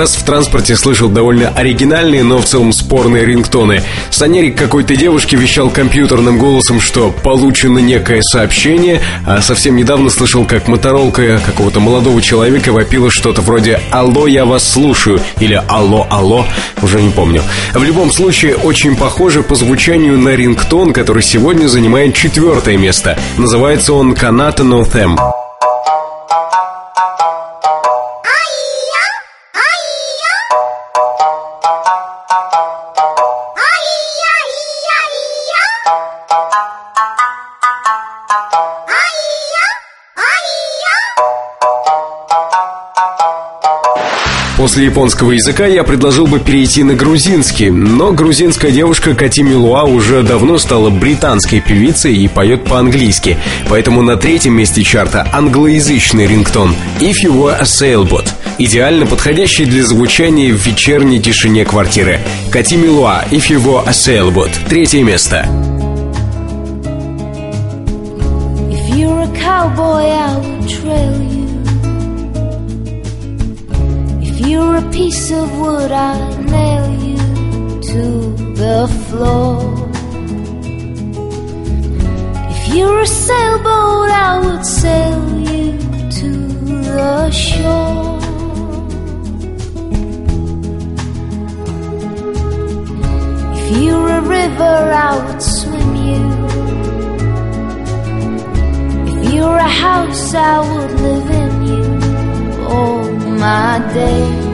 Раз в транспорте слышал довольно оригинальные, но в целом спорные рингтоны. Санерик какой-то девушки вещал компьютерным голосом, что получено некое сообщение, а совсем недавно слышал, как моторолка какого-то молодого человека вопила что-то вроде «Алло, я вас слушаю» или «Алло, алло», уже не помню. В любом случае, очень похоже по звучанию на рингтон, который сегодня занимает четвертое место. Называется он «Каната No Them». После японского языка я предложил бы перейти на грузинский, но грузинская девушка Кати Милуа уже давно стала британской певицей и поет по-английски, поэтому на третьем месте чарта англоязычный рингтон «If You Were a Sailboat», идеально подходящий для звучания в вечерней тишине квартиры. Кати Милуа «If You Were a Sailboat», третье место. If you're a cowboy, I will trail you're a piece of wood, I nail you to the floor. If you're a sailboat, I would sail you to the shore. If you're a river, I would swim you. If you're a house, I would live in my days.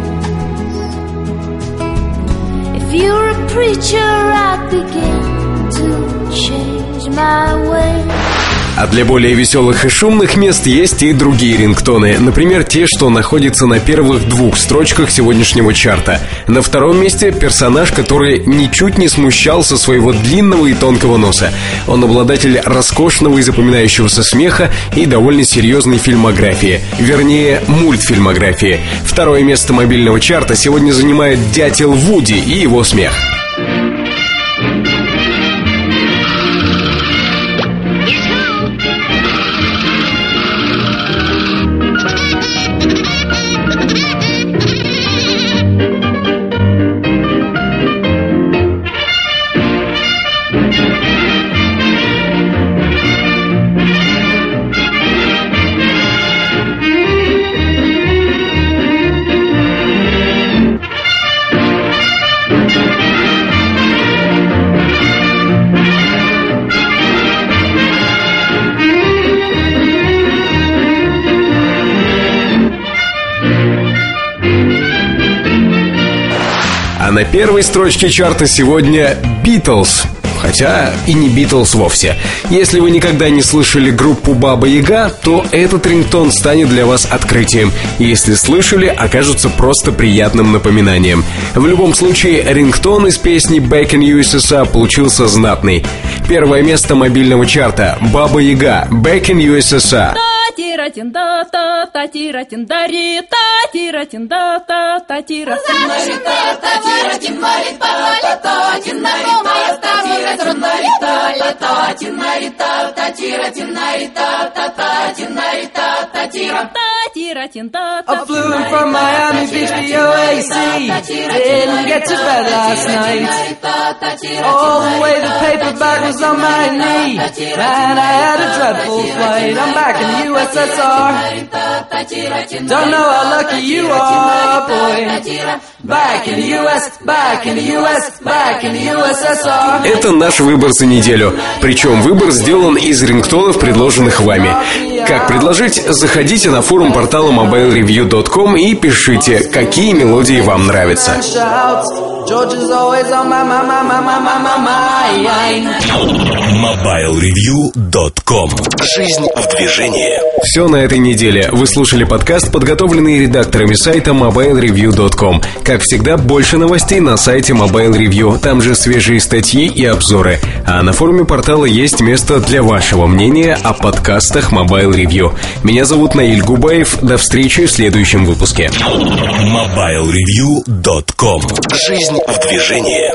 If you're a preacher, I'd begin to change my way. А для более веселых и шумных мест есть и другие рингтоны. Например, те, что находятся на первых двух строчках сегодняшнего чарта. На втором месте персонаж, который ничуть не смущался своего длинного и тонкого носа. Он обладатель роскошного и запоминающегося смеха и довольно серьезной фильмографии. Вернее, мультфильмографии. Второе место мобильного чарта сегодня занимает дятел Вуди и его смех. На первой строчке чарта сегодня «Битлз». Хотя и не Битлз вовсе. Если вы никогда не слышали группу Баба Яга, то этот рингтон станет для вас открытием. Если слышали, окажется просто приятным напоминанием. В любом случае, рингтон из песни Back in USSR получился знатный. Первое место мобильного чарта Баба Яга Back in USSR тира тинда та та тира тиндари та тира тинда та та тира тиндари та та тира тиндари та та та тиндари та та тира тиндари та та та тиндари та та тира тиндари та та та тиндари та та та I flew from Miami Beach to OAC. Didn't get to bed last night. All the way the paperback was on my knee. Man, I had a dreadful flight. I'm back in the USSR. Don't know how lucky you are, boy. Back in the US, back in the US, back in the USSR. Это наш выбор за неделю. Причем выбор сделан из рингтонов, предложенных вами. Как предложить? Заходите на форум портала mobilereview.com и пишите, какие мелодии вам нравятся. Shouts. Georgia's always on my, my, my, my, my, my, my mind. MobileReview.com Жизнь в движении Все на этой неделе. Вы слушали подкаст, подготовленный редакторами сайта mobilereview.com. Как всегда, больше новостей на сайте Mobile Review. Там же свежие статьи и обзоры. А на форуме портала есть место для вашего мнения о подкастах Mobile Review. Меня зовут Наиль Губаев. До встречи в следующем выпуске. MobileReview.com В движении